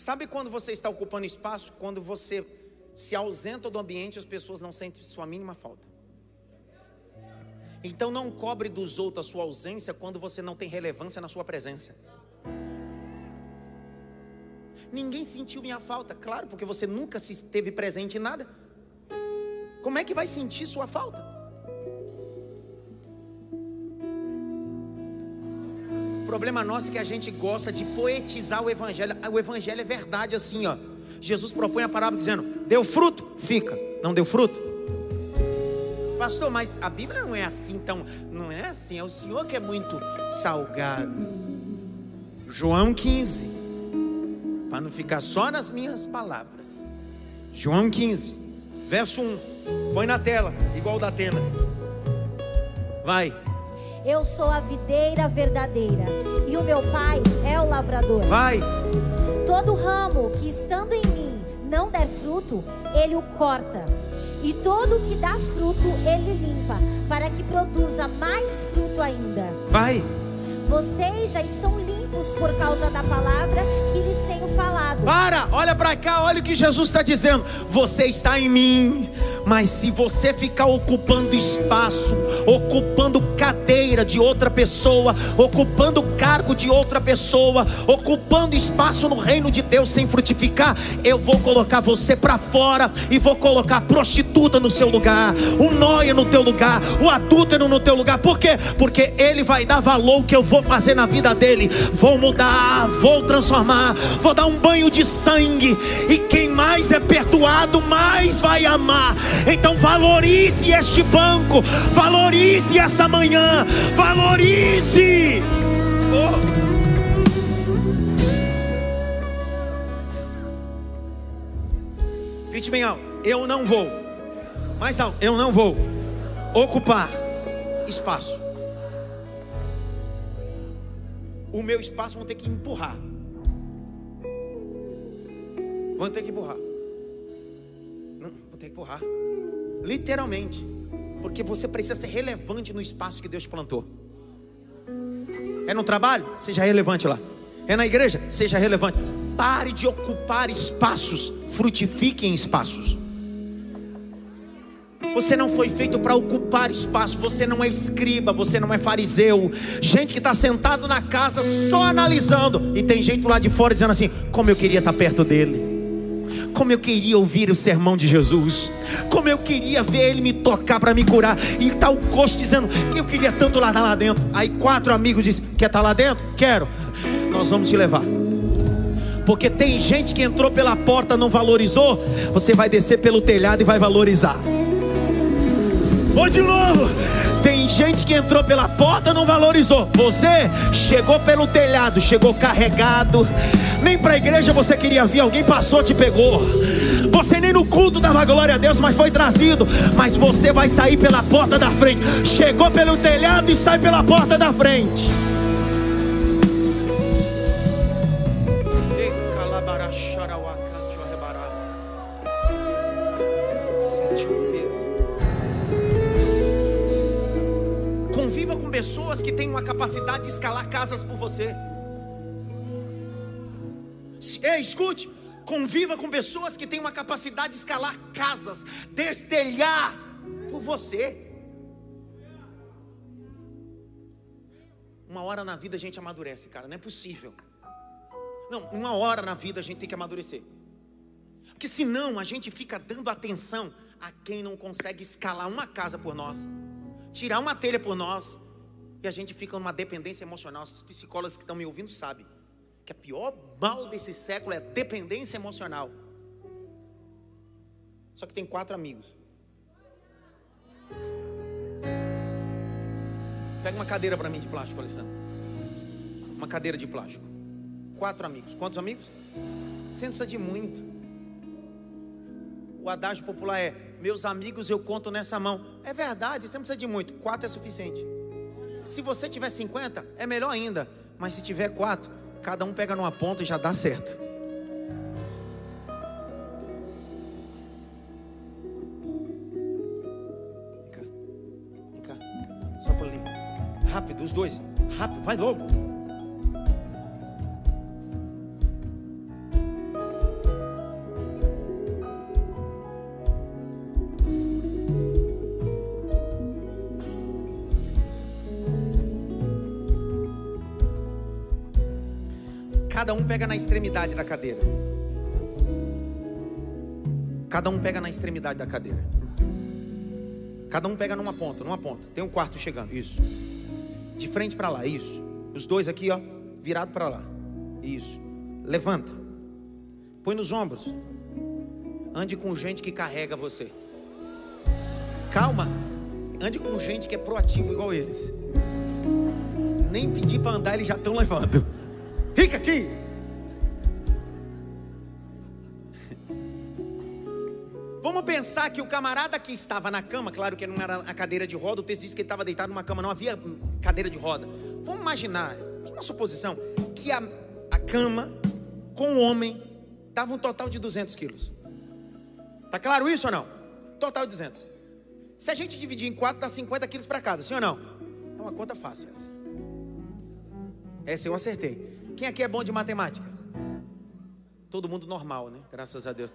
Sabe quando você está ocupando espaço? Quando você se ausenta do ambiente, as pessoas não sentem sua mínima falta. Então não cobre dos outros a sua ausência quando você não tem relevância na sua presença. Ninguém sentiu minha falta, claro, porque você nunca se esteve presente em nada. Como é que vai sentir sua falta? Problema nosso é que a gente gosta de poetizar o evangelho. O evangelho é verdade assim, ó. Jesus propõe a parábola dizendo: deu fruto, fica. Não deu fruto? Pastor, mas a Bíblia não é assim, então não é assim. É o Senhor que é muito salgado. João 15, para não ficar só nas minhas palavras. João 15, verso 1. Põe na tela, igual da Atena. Vai. Eu sou a videira verdadeira e o meu pai é o lavrador. Vai. Todo ramo que estando em mim não der fruto, ele o corta. E todo que dá fruto, ele limpa, para que produza mais fruto ainda. Vai. Vocês já estão limpos por causa da palavra que lhes tenho falado. Para, olha para cá, olha o que Jesus está dizendo. Você está em mim, mas se você ficar ocupando espaço, ocupando cadeira de outra pessoa, ocupando cargo de outra pessoa, ocupando espaço no reino de Deus sem frutificar, eu vou colocar você para fora e vou colocar a prostituta no seu lugar, o noia no teu lugar, o adúltero no teu lugar. Por quê? Porque ele vai dar valor que eu vou vou fazer na vida dele. Vou mudar, vou transformar, vou dar um banho de sangue. E quem mais é perdoado, mais vai amar. Então valorize este banco, valorize essa manhã, valorize. Oh. Grite bem alto, eu não vou. Mais alto, eu não vou ocupar espaço. O meu espaço vão ter que empurrar. Vão ter que empurrar. Não, vão ter que empurrar. Literalmente. Porque você precisa ser relevante no espaço que Deus plantou. É no trabalho? Seja relevante lá. É na igreja? Seja relevante. Pare de ocupar espaços, frutifique em espaços. Você não foi feito para ocupar espaço. Você não é escriba, você não é fariseu. Gente que está sentado na casa só analisando. E tem gente lá de fora dizendo assim: Como eu queria estar tá perto dele. Como eu queria ouvir o sermão de Jesus. Como eu queria ver ele me tocar para me curar. E está o coxo dizendo que eu queria tanto lá estar lá dentro. Aí quatro amigos dizem: Quer estar tá lá dentro? Quero. Nós vamos te levar. Porque tem gente que entrou pela porta, não valorizou. Você vai descer pelo telhado e vai valorizar. Vou de novo. Tem gente que entrou pela porta não valorizou. Você chegou pelo telhado, chegou carregado. Nem para a igreja você queria vir, alguém passou, te pegou. Você nem no culto dava glória a Deus, mas foi trazido. Mas você vai sair pela porta da frente. Chegou pelo telhado e sai pela porta da frente. Pessoas que têm uma capacidade de escalar casas por você. Ei, escute, conviva com pessoas que têm uma capacidade de escalar casas, destelhar por você. Uma hora na vida a gente amadurece, cara, não é possível. Não, uma hora na vida a gente tem que amadurecer. Porque senão a gente fica dando atenção a quem não consegue escalar uma casa por nós, tirar uma telha por nós, e a gente fica numa dependência emocional. Os psicólogos que estão me ouvindo sabem que a pior mal desse século é dependência emocional. Só que tem quatro amigos. Pega uma cadeira para mim de plástico, Alessandro. Uma cadeira de plástico. Quatro amigos. Quantos amigos? Você não precisa de muito. O adágio popular é: Meus amigos eu conto nessa mão. É verdade, você não precisa de muito. Quatro é suficiente. Se você tiver 50, é melhor ainda. Mas se tiver quatro, cada um pega numa ponta e já dá certo. Vem cá. Vem cá. Só por ali. Rápido, os dois. Rápido, vai logo. Cada um pega na extremidade da cadeira. Cada um pega na extremidade da cadeira. Cada um pega numa ponta, numa ponta. Tem um quarto chegando, isso. De frente para lá, isso. Os dois aqui, ó, virado para lá. Isso. Levanta. Põe nos ombros. Ande com gente que carrega você. Calma. Ande com gente que é proativo igual eles. Nem pedir para andar, eles já estão levando. Fica aqui. Vamos pensar que o camarada que estava na cama, claro que não era a cadeira de roda, o texto diz que ele estava deitado numa cama, não havia cadeira de roda. Vamos imaginar, uma suposição, que a, a cama com o homem dava um total de 200 quilos. Tá claro isso ou não? Total de 200. Se a gente dividir em quatro, dá 50 quilos para cada, sim ou não? É uma conta fácil essa. Essa eu acertei. Quem aqui é bom de matemática? Todo mundo normal, né? Graças a Deus.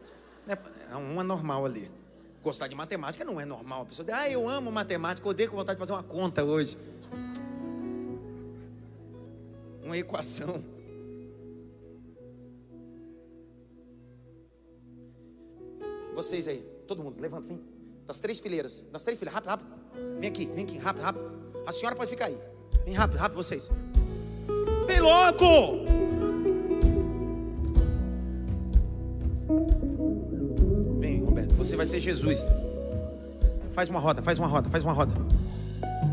É uma normal ali. Gostar de matemática não é normal. A pessoa diz, ah, eu amo matemática, odeio com vontade de fazer uma conta hoje. Uma equação. Vocês aí, todo mundo, levanta, vem. Das três fileiras, das três fileiras, rápido, rápido. Vem aqui, vem aqui, rápido, rápido. A senhora pode ficar aí. Vem rápido, rápido vocês. Vem logo! Vem, Roberto, você vai ser Jesus. Faz uma roda, faz uma roda, faz uma roda.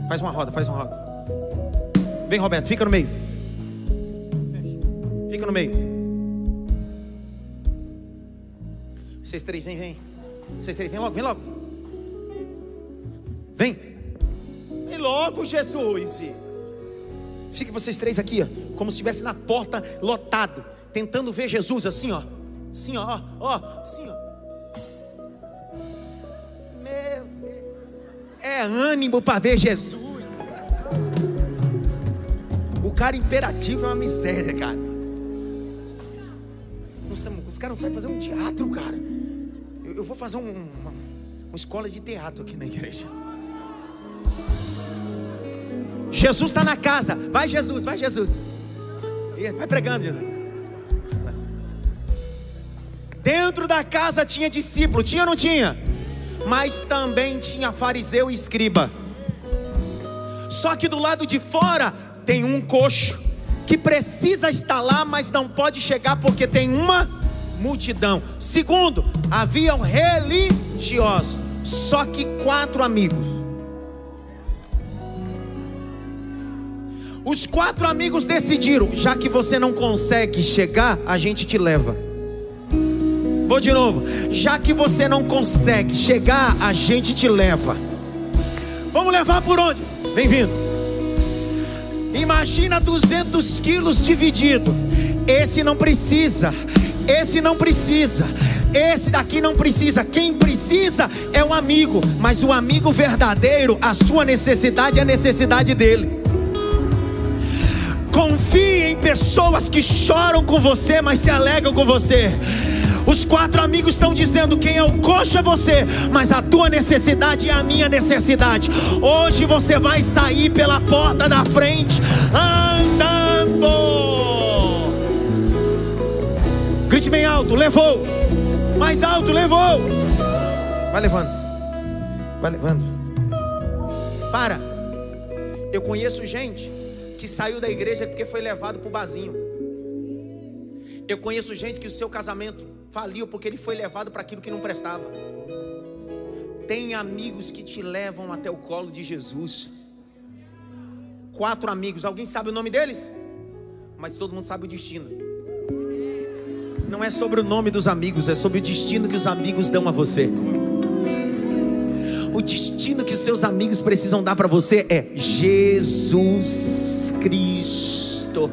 Faz uma roda, faz uma roda. Vem, Roberto, fica no meio. Fica no meio. Vocês três, vem, vem. Vocês três, vem logo, vem logo. Vem. Vem logo. Jesus. Fique vocês três aqui, ó, como se estivesse na porta lotado, tentando ver Jesus assim, ó. Assim, ó, ó, assim, ó. Meu, é ânimo para ver Jesus. O cara imperativo é uma miséria, cara. Os caras não sabem fazer um teatro, cara. Eu, eu vou fazer um, uma, uma escola de teatro aqui na igreja. Jesus está na casa. Vai, Jesus, vai, Jesus. Vai pregando, Jesus. Dentro da casa tinha discípulo, tinha ou não tinha? Mas também tinha fariseu e escriba. Só que do lado de fora tem um coxo que precisa estar lá, mas não pode chegar porque tem uma multidão. Segundo, haviam religiosos, só que quatro amigos. Os quatro amigos decidiram: já que você não consegue chegar, a gente te leva. Vou de novo. Já que você não consegue chegar, a gente te leva. Vamos levar por onde? Vem vindo. Imagina 200 quilos dividido. Esse não precisa. Esse não precisa. Esse daqui não precisa. Quem precisa é o amigo. Mas o amigo verdadeiro, a sua necessidade é a necessidade dele. Confie em pessoas que choram com você, mas se alegram com você. Os quatro amigos estão dizendo: quem é o coxo é você, mas a tua necessidade é a minha necessidade. Hoje você vai sair pela porta da frente andando. Grite bem alto: levou. Mais alto: levou. Vai levando. Vai levando. Para. Eu conheço gente que saiu da igreja porque foi levado para o bazinho. Eu conheço gente que o seu casamento faliu porque ele foi levado para aquilo que não prestava. Tem amigos que te levam até o colo de Jesus. Quatro amigos, alguém sabe o nome deles? Mas todo mundo sabe o destino. Não é sobre o nome dos amigos, é sobre o destino que os amigos dão a você. O destino que os seus amigos precisam dar para você é Jesus Cristo.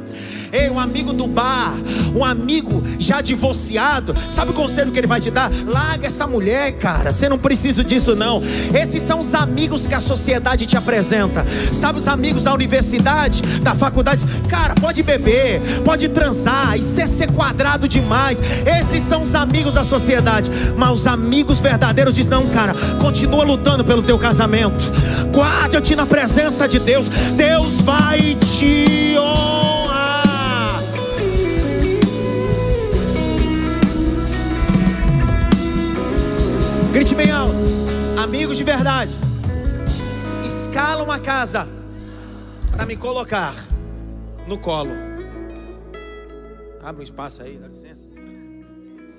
Ei, um amigo do bar, um amigo já divorciado, sabe o conselho que ele vai te dar? Larga essa mulher, cara. Você não precisa disso, não. Esses são os amigos que a sociedade te apresenta. Sabe os amigos da universidade, da faculdade? Cara, pode beber, pode transar, isso é ser quadrado demais. Esses são os amigos da sociedade. Mas os amigos verdadeiros dizem: não, cara, continua lutando pelo teu casamento. Guarde-te na presença de Deus. Deus vai te honrar. Grite bem alto. Amigos de verdade. Escalam a casa para me colocar no colo. Abre um espaço aí, dá licença.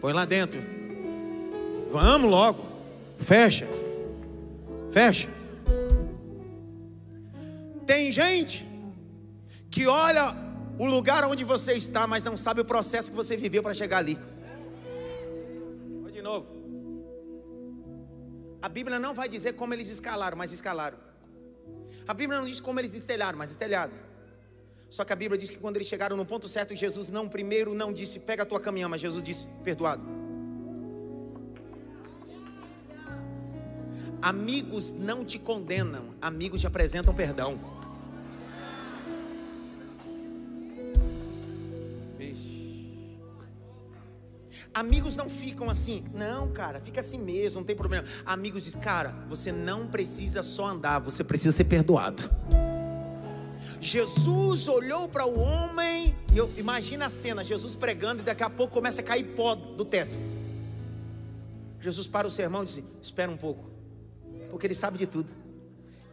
Põe lá dentro. Vamos logo. Fecha. Fecha. Tem gente que olha o lugar onde você está, mas não sabe o processo que você viveu para chegar ali. Vou de novo. A Bíblia não vai dizer como eles escalaram, mas escalaram. A Bíblia não diz como eles estelharam, mas estelharam. Só que a Bíblia diz que quando eles chegaram no ponto certo, Jesus não primeiro não disse, pega a tua caminhão, mas Jesus disse, perdoado. Amigos não te condenam, amigos te apresentam perdão. Amigos não ficam assim, não, cara, fica assim mesmo, não tem problema. Amigos diz, cara, você não precisa só andar, você precisa ser perdoado. Jesus olhou para o homem, e eu, imagina a cena, Jesus pregando e daqui a pouco começa a cair pó do teto. Jesus para o sermão e diz: Espera um pouco, porque ele sabe de tudo.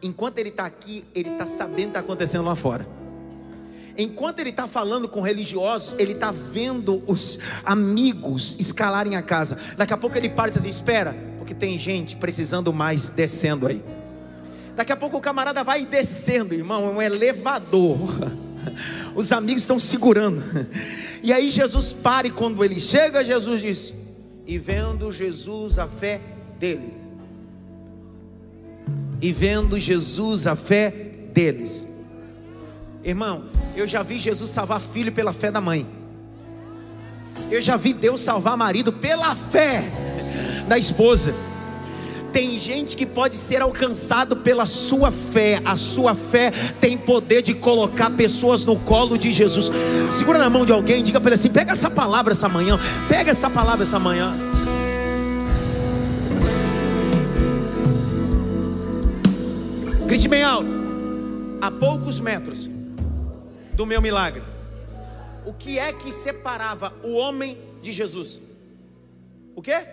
Enquanto ele está aqui, ele está sabendo o que está acontecendo lá fora enquanto ele está falando com religiosos, ele está vendo os amigos escalarem a casa. Daqui a pouco ele para e diz assim: Espera, porque tem gente precisando mais descendo aí. Daqui a pouco o camarada vai descendo, irmão, é um elevador. Os amigos estão segurando. E aí Jesus para e quando ele chega, Jesus diz: E vendo Jesus a fé deles. E vendo Jesus a fé deles. Irmão, eu já vi Jesus salvar filho pela fé da mãe. Eu já vi Deus salvar marido pela fé da esposa. Tem gente que pode ser alcançado pela sua fé. A sua fé tem poder de colocar pessoas no colo de Jesus. Segura na mão de alguém, diga para ele assim: pega essa palavra essa manhã. Pega essa palavra essa manhã. Grite bem alto. A poucos metros do meu milagre. O que é que separava o homem de Jesus? O quê?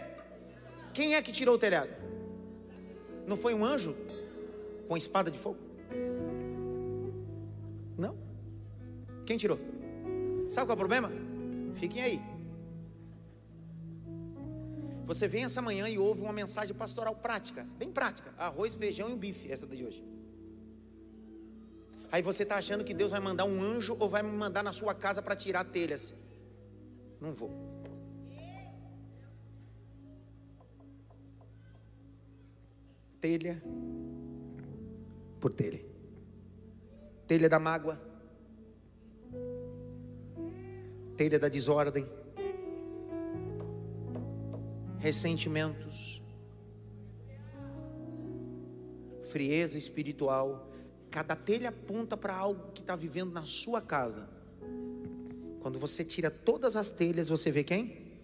Quem é que tirou o telhado? Não foi um anjo com espada de fogo? Não. Quem tirou? Sabe qual é o problema? Fiquem aí. Você vem essa manhã e ouve uma mensagem pastoral prática, bem prática: arroz, feijão e um bife, essa de hoje. Aí você está achando que Deus vai mandar um anjo ou vai me mandar na sua casa para tirar telhas. Não vou. Telha por telha. Telha da mágoa. Telha da desordem. Ressentimentos. Frieza espiritual Cada telha aponta para algo que está vivendo na sua casa. Quando você tira todas as telhas, você vê quem?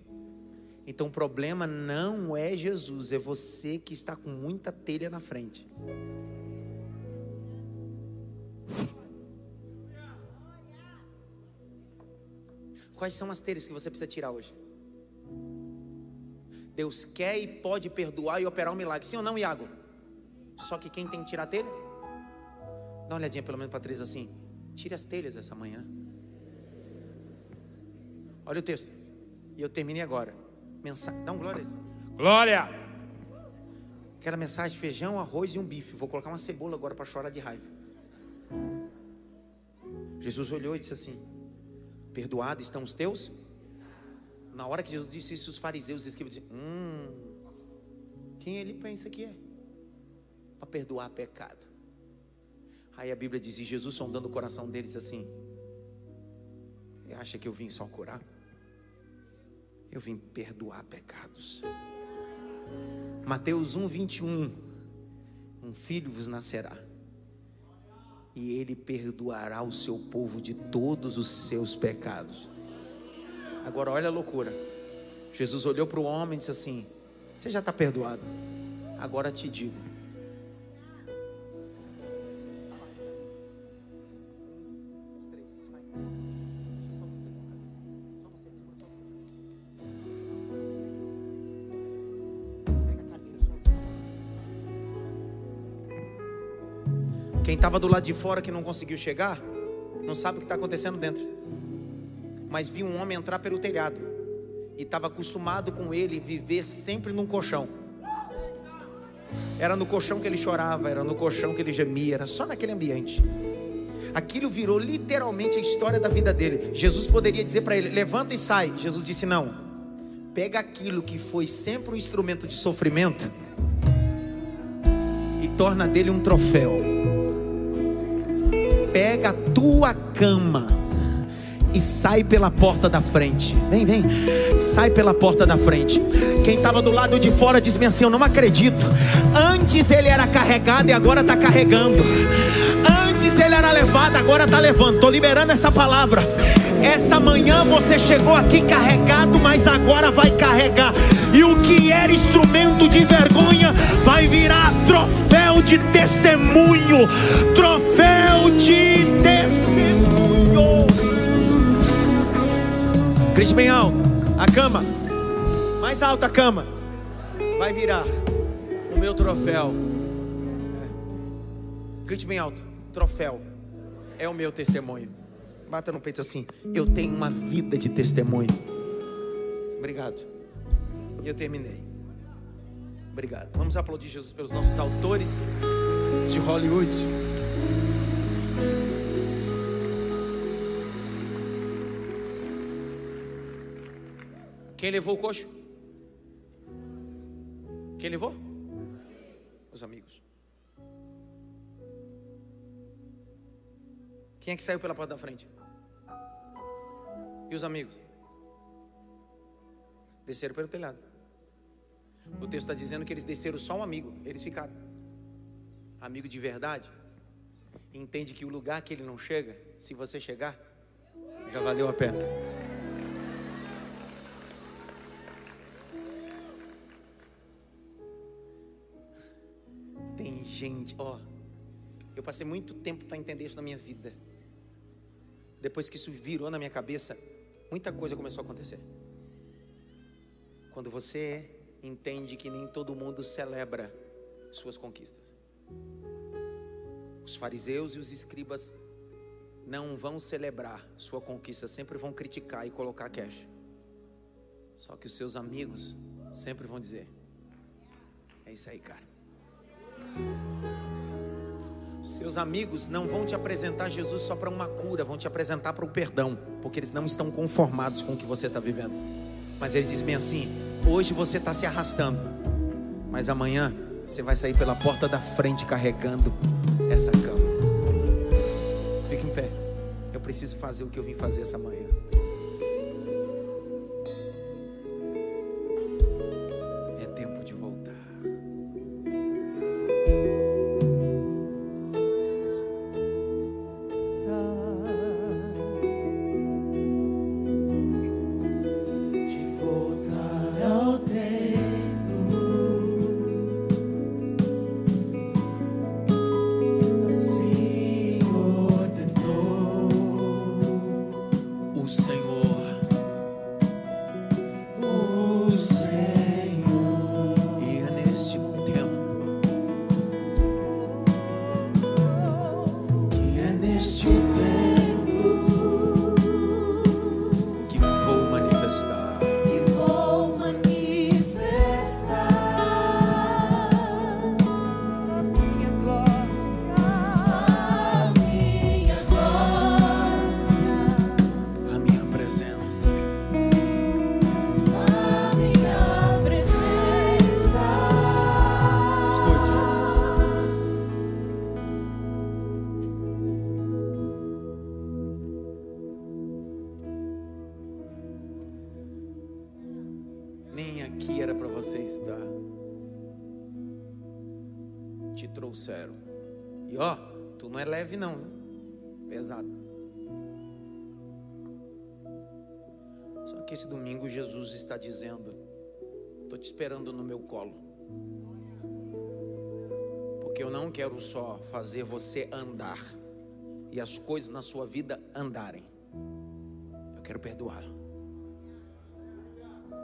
Então o problema não é Jesus, é você que está com muita telha na frente. Quais são as telhas que você precisa tirar hoje? Deus quer e pode perdoar e operar um milagre. Sim ou não, Iago? Só que quem tem que tirar a telha? Dá uma olhadinha pelo menos para três assim. Tire as telhas essa manhã. Olha o texto. E eu terminei agora. Mensagem. Dá um glória. Glória. Quero mensagem: feijão, arroz e um bife. Vou colocar uma cebola agora para chorar de raiva. Jesus olhou e disse assim: Perdoados estão os teus? Na hora que Jesus disse isso, os fariseus e escribas disseram: Hum, quem ele pensa que é? Para perdoar pecado. Aí a Bíblia diz: e Jesus sondando o coração deles assim: Você acha que eu vim só curar? Eu vim perdoar pecados. Mateus 1, 21. Um filho vos nascerá, e ele perdoará o seu povo de todos os seus pecados. Agora, olha a loucura. Jesus olhou para o homem e disse assim: Você já está perdoado. Agora te digo estava do lado de fora que não conseguiu chegar, não sabe o que está acontecendo dentro. Mas viu um homem entrar pelo telhado e estava acostumado com ele viver sempre num colchão. Era no colchão que ele chorava, era no colchão que ele gemia, era só naquele ambiente. Aquilo virou literalmente a história da vida dele. Jesus poderia dizer para ele: levanta e sai. Jesus disse: não. Pega aquilo que foi sempre um instrumento de sofrimento e torna dele um troféu pega a tua cama e sai pela porta da frente. Vem, vem, sai pela porta da frente. Quem estava do lado de fora diz assim: Eu não acredito. Antes ele era carregado e agora está carregando. Antes ele era levado, agora está levando. Estou liberando essa palavra. Essa manhã você chegou aqui carregado, mas agora vai carregar. E o que era instrumento de vergonha vai virar troféu de testemunho. Troféu de testemunho. Grite bem alto. A cama. Mais alta a cama. Vai virar o meu troféu. Grite bem alto. Troféu. É o meu testemunho. Bata no peito assim. Eu tenho uma vida de testemunho. Obrigado. E eu terminei. Obrigado. Vamos aplaudir Jesus pelos nossos autores de Hollywood. Quem levou o coxo? Quem levou? Os amigos. Quem é que saiu pela porta da frente? E os amigos? Desceram pelo telhado. O texto está dizendo que eles desceram só um amigo, eles ficaram. Amigo de verdade, entende que o lugar que ele não chega, se você chegar, já valeu a pena. Tem gente, ó, eu passei muito tempo para entender isso na minha vida. Depois que isso virou na minha cabeça, muita coisa começou a acontecer. Quando você entende que nem todo mundo celebra suas conquistas. Os fariseus e os escribas não vão celebrar sua conquista, sempre vão criticar e colocar cash. Só que os seus amigos sempre vão dizer: É isso aí, cara. Seus amigos não vão te apresentar Jesus só para uma cura, vão te apresentar para o perdão, porque eles não estão conformados com o que você está vivendo. Mas eles dizem assim: hoje você está se arrastando, mas amanhã você vai sair pela porta da frente carregando essa cama. Fique em pé. Eu preciso fazer o que eu vim fazer essa manhã. Dizendo: Estou te esperando no meu colo. Porque eu não quero só fazer você andar e as coisas na sua vida andarem. Eu quero perdoar.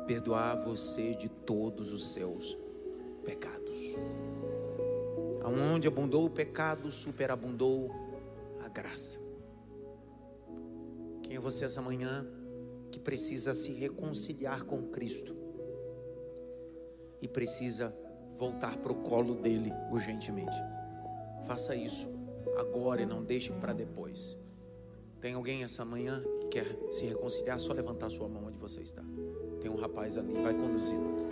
Perdoar você de todos os seus pecados. Aonde abundou o pecado, superabundou a graça. Quem é você essa manhã? Que precisa se reconciliar com Cristo e precisa voltar para o colo dele urgentemente. Faça isso agora e não deixe para depois. Tem alguém essa manhã que quer se reconciliar? Só levantar sua mão onde você está. Tem um rapaz ali, vai conduzindo.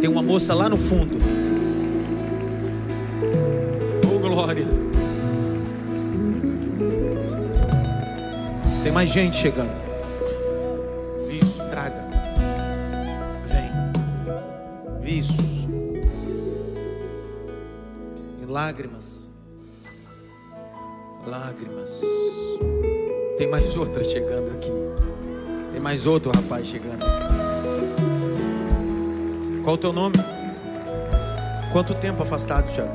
Tem uma moça lá no fundo. Oh, glória. Tem mais gente chegando. Isso, traga. Vem. Isso. E lágrimas. Lágrimas. Tem mais outra chegando aqui. Tem mais outro rapaz chegando. Qual o teu nome? Quanto tempo afastado já?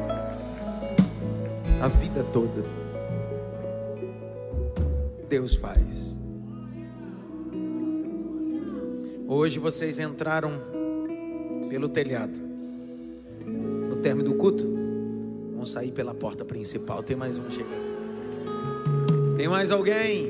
A vida toda. Deus faz. Hoje vocês entraram pelo telhado. No término do culto, vão sair pela porta principal. Tem mais um chegando. Tem mais alguém?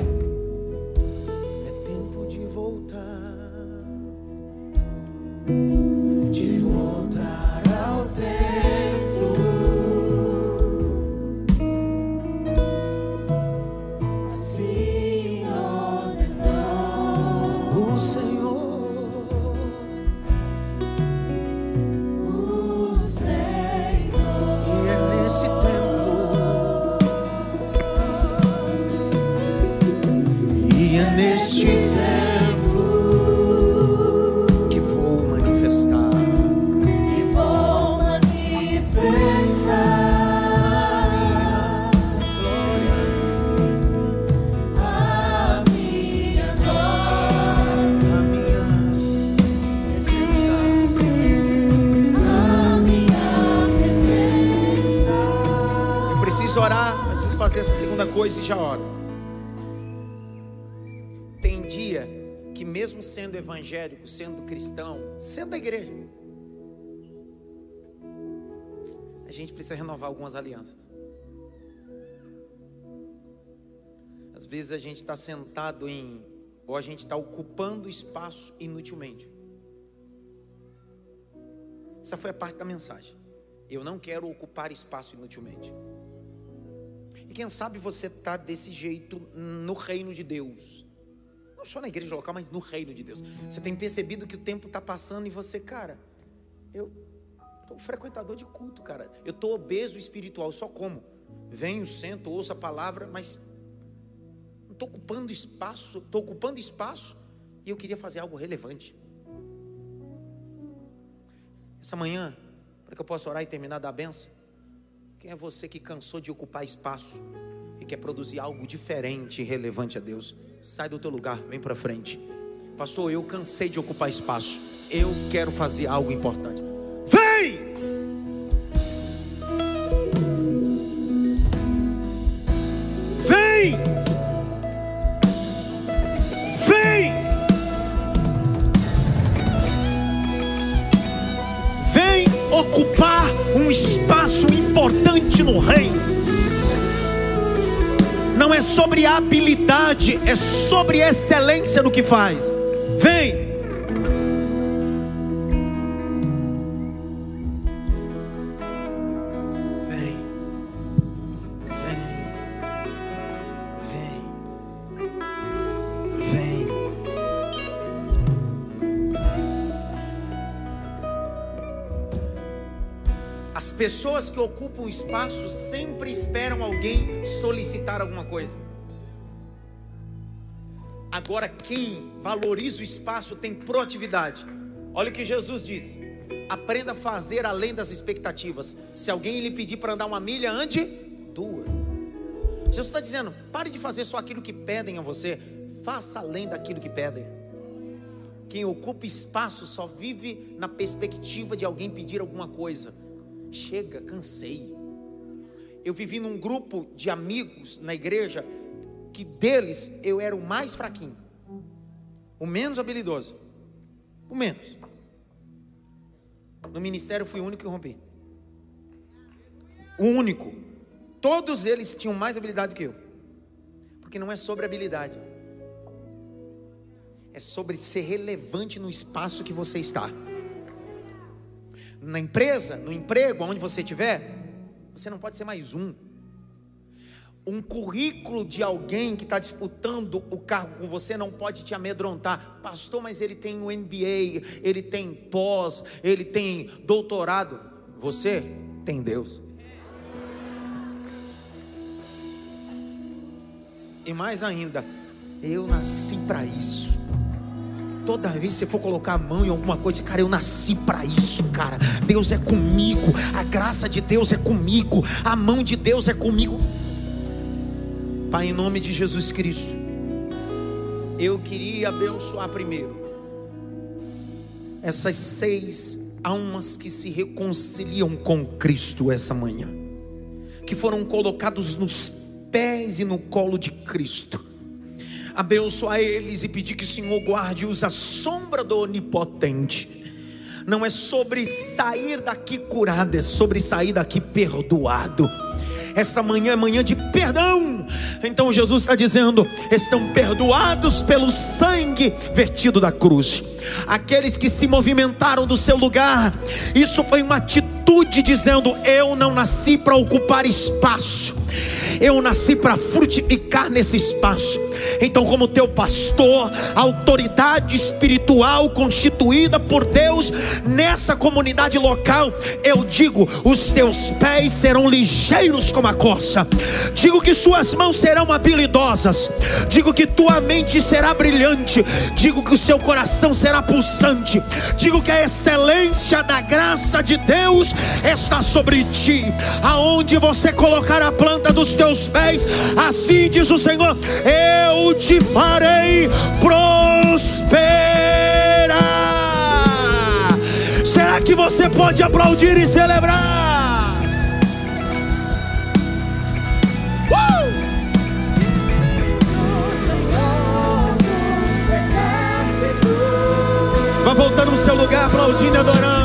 E já oro. Tem dia que, mesmo sendo evangélico, sendo cristão, sendo da igreja, a gente precisa renovar algumas alianças. Às vezes a gente está sentado em, ou a gente está ocupando espaço inutilmente. Essa foi a parte da mensagem. Eu não quero ocupar espaço inutilmente. E quem sabe você está desse jeito no reino de Deus. Não só na igreja local, mas no reino de Deus. Você tem percebido que o tempo está passando e você, cara, eu estou frequentador de culto, cara. Eu estou obeso espiritual, só como. Venho, sento, ouço a palavra, mas não estou ocupando espaço, estou ocupando espaço e eu queria fazer algo relevante. Essa manhã, para que eu possa orar e terminar da benção, quem é você que cansou de ocupar espaço e quer produzir algo diferente e relevante a Deus? Sai do teu lugar, vem para frente. Pastor, eu cansei de ocupar espaço. Eu quero fazer algo importante. Vem! Vem! Vem! Vem ocupar um espaço importante no reino. Não é sobre habilidade, é sobre excelência no que faz. Vem. Pessoas que ocupam espaço sempre esperam alguém solicitar alguma coisa. Agora, quem valoriza o espaço tem proatividade. Olha o que Jesus diz: aprenda a fazer além das expectativas. Se alguém lhe pedir para andar uma milha, ande duas. Jesus está dizendo: pare de fazer só aquilo que pedem a você, faça além daquilo que pedem. Quem ocupa espaço só vive na perspectiva de alguém pedir alguma coisa. Chega, cansei. Eu vivi num grupo de amigos na igreja que deles eu era o mais fraquinho, o menos habilidoso, o menos. No ministério fui o único que rompi. O único. Todos eles tinham mais habilidade do que eu. Porque não é sobre habilidade. É sobre ser relevante no espaço que você está na empresa, no emprego, onde você estiver, você não pode ser mais um. Um currículo de alguém que está disputando o cargo com você não pode te amedrontar. Pastor, mas ele tem o MBA, ele tem pós, ele tem doutorado. Você tem Deus. E mais ainda, eu nasci para isso. Toda vez que você for colocar a mão em alguma coisa, cara, eu nasci para isso, cara. Deus é comigo, a graça de Deus é comigo, a mão de Deus é comigo. Pai, em nome de Jesus Cristo, eu queria abençoar primeiro essas seis almas que se reconciliam com Cristo essa manhã, que foram colocados nos pés e no colo de Cristo abençoar eles e pedir que o Senhor guarde-os à sombra do Onipotente. Não é sobre sair daqui curado, é sobre sair daqui perdoado. Essa manhã é manhã de perdão. Então Jesus está dizendo: estão perdoados pelo sangue vertido da cruz. Aqueles que se movimentaram do seu lugar, isso foi uma atitude dizendo: Eu não nasci para ocupar espaço, eu nasci para frutificar nesse espaço. Então, como teu pastor, autoridade espiritual constituída por Deus nessa comunidade local, eu digo: os teus pés serão ligeiros como a corça, digo que suas mãos serão habilidosas, digo que tua mente será brilhante, digo que o seu coração será pulsante, digo que a excelência da graça de Deus está sobre ti, aonde você colocar a planta planta dos teus pés. Assim diz o Senhor: Eu te farei prosperar. Será que você pode aplaudir e celebrar? Uh! Vai voltando no seu lugar, aplaudindo e adorando.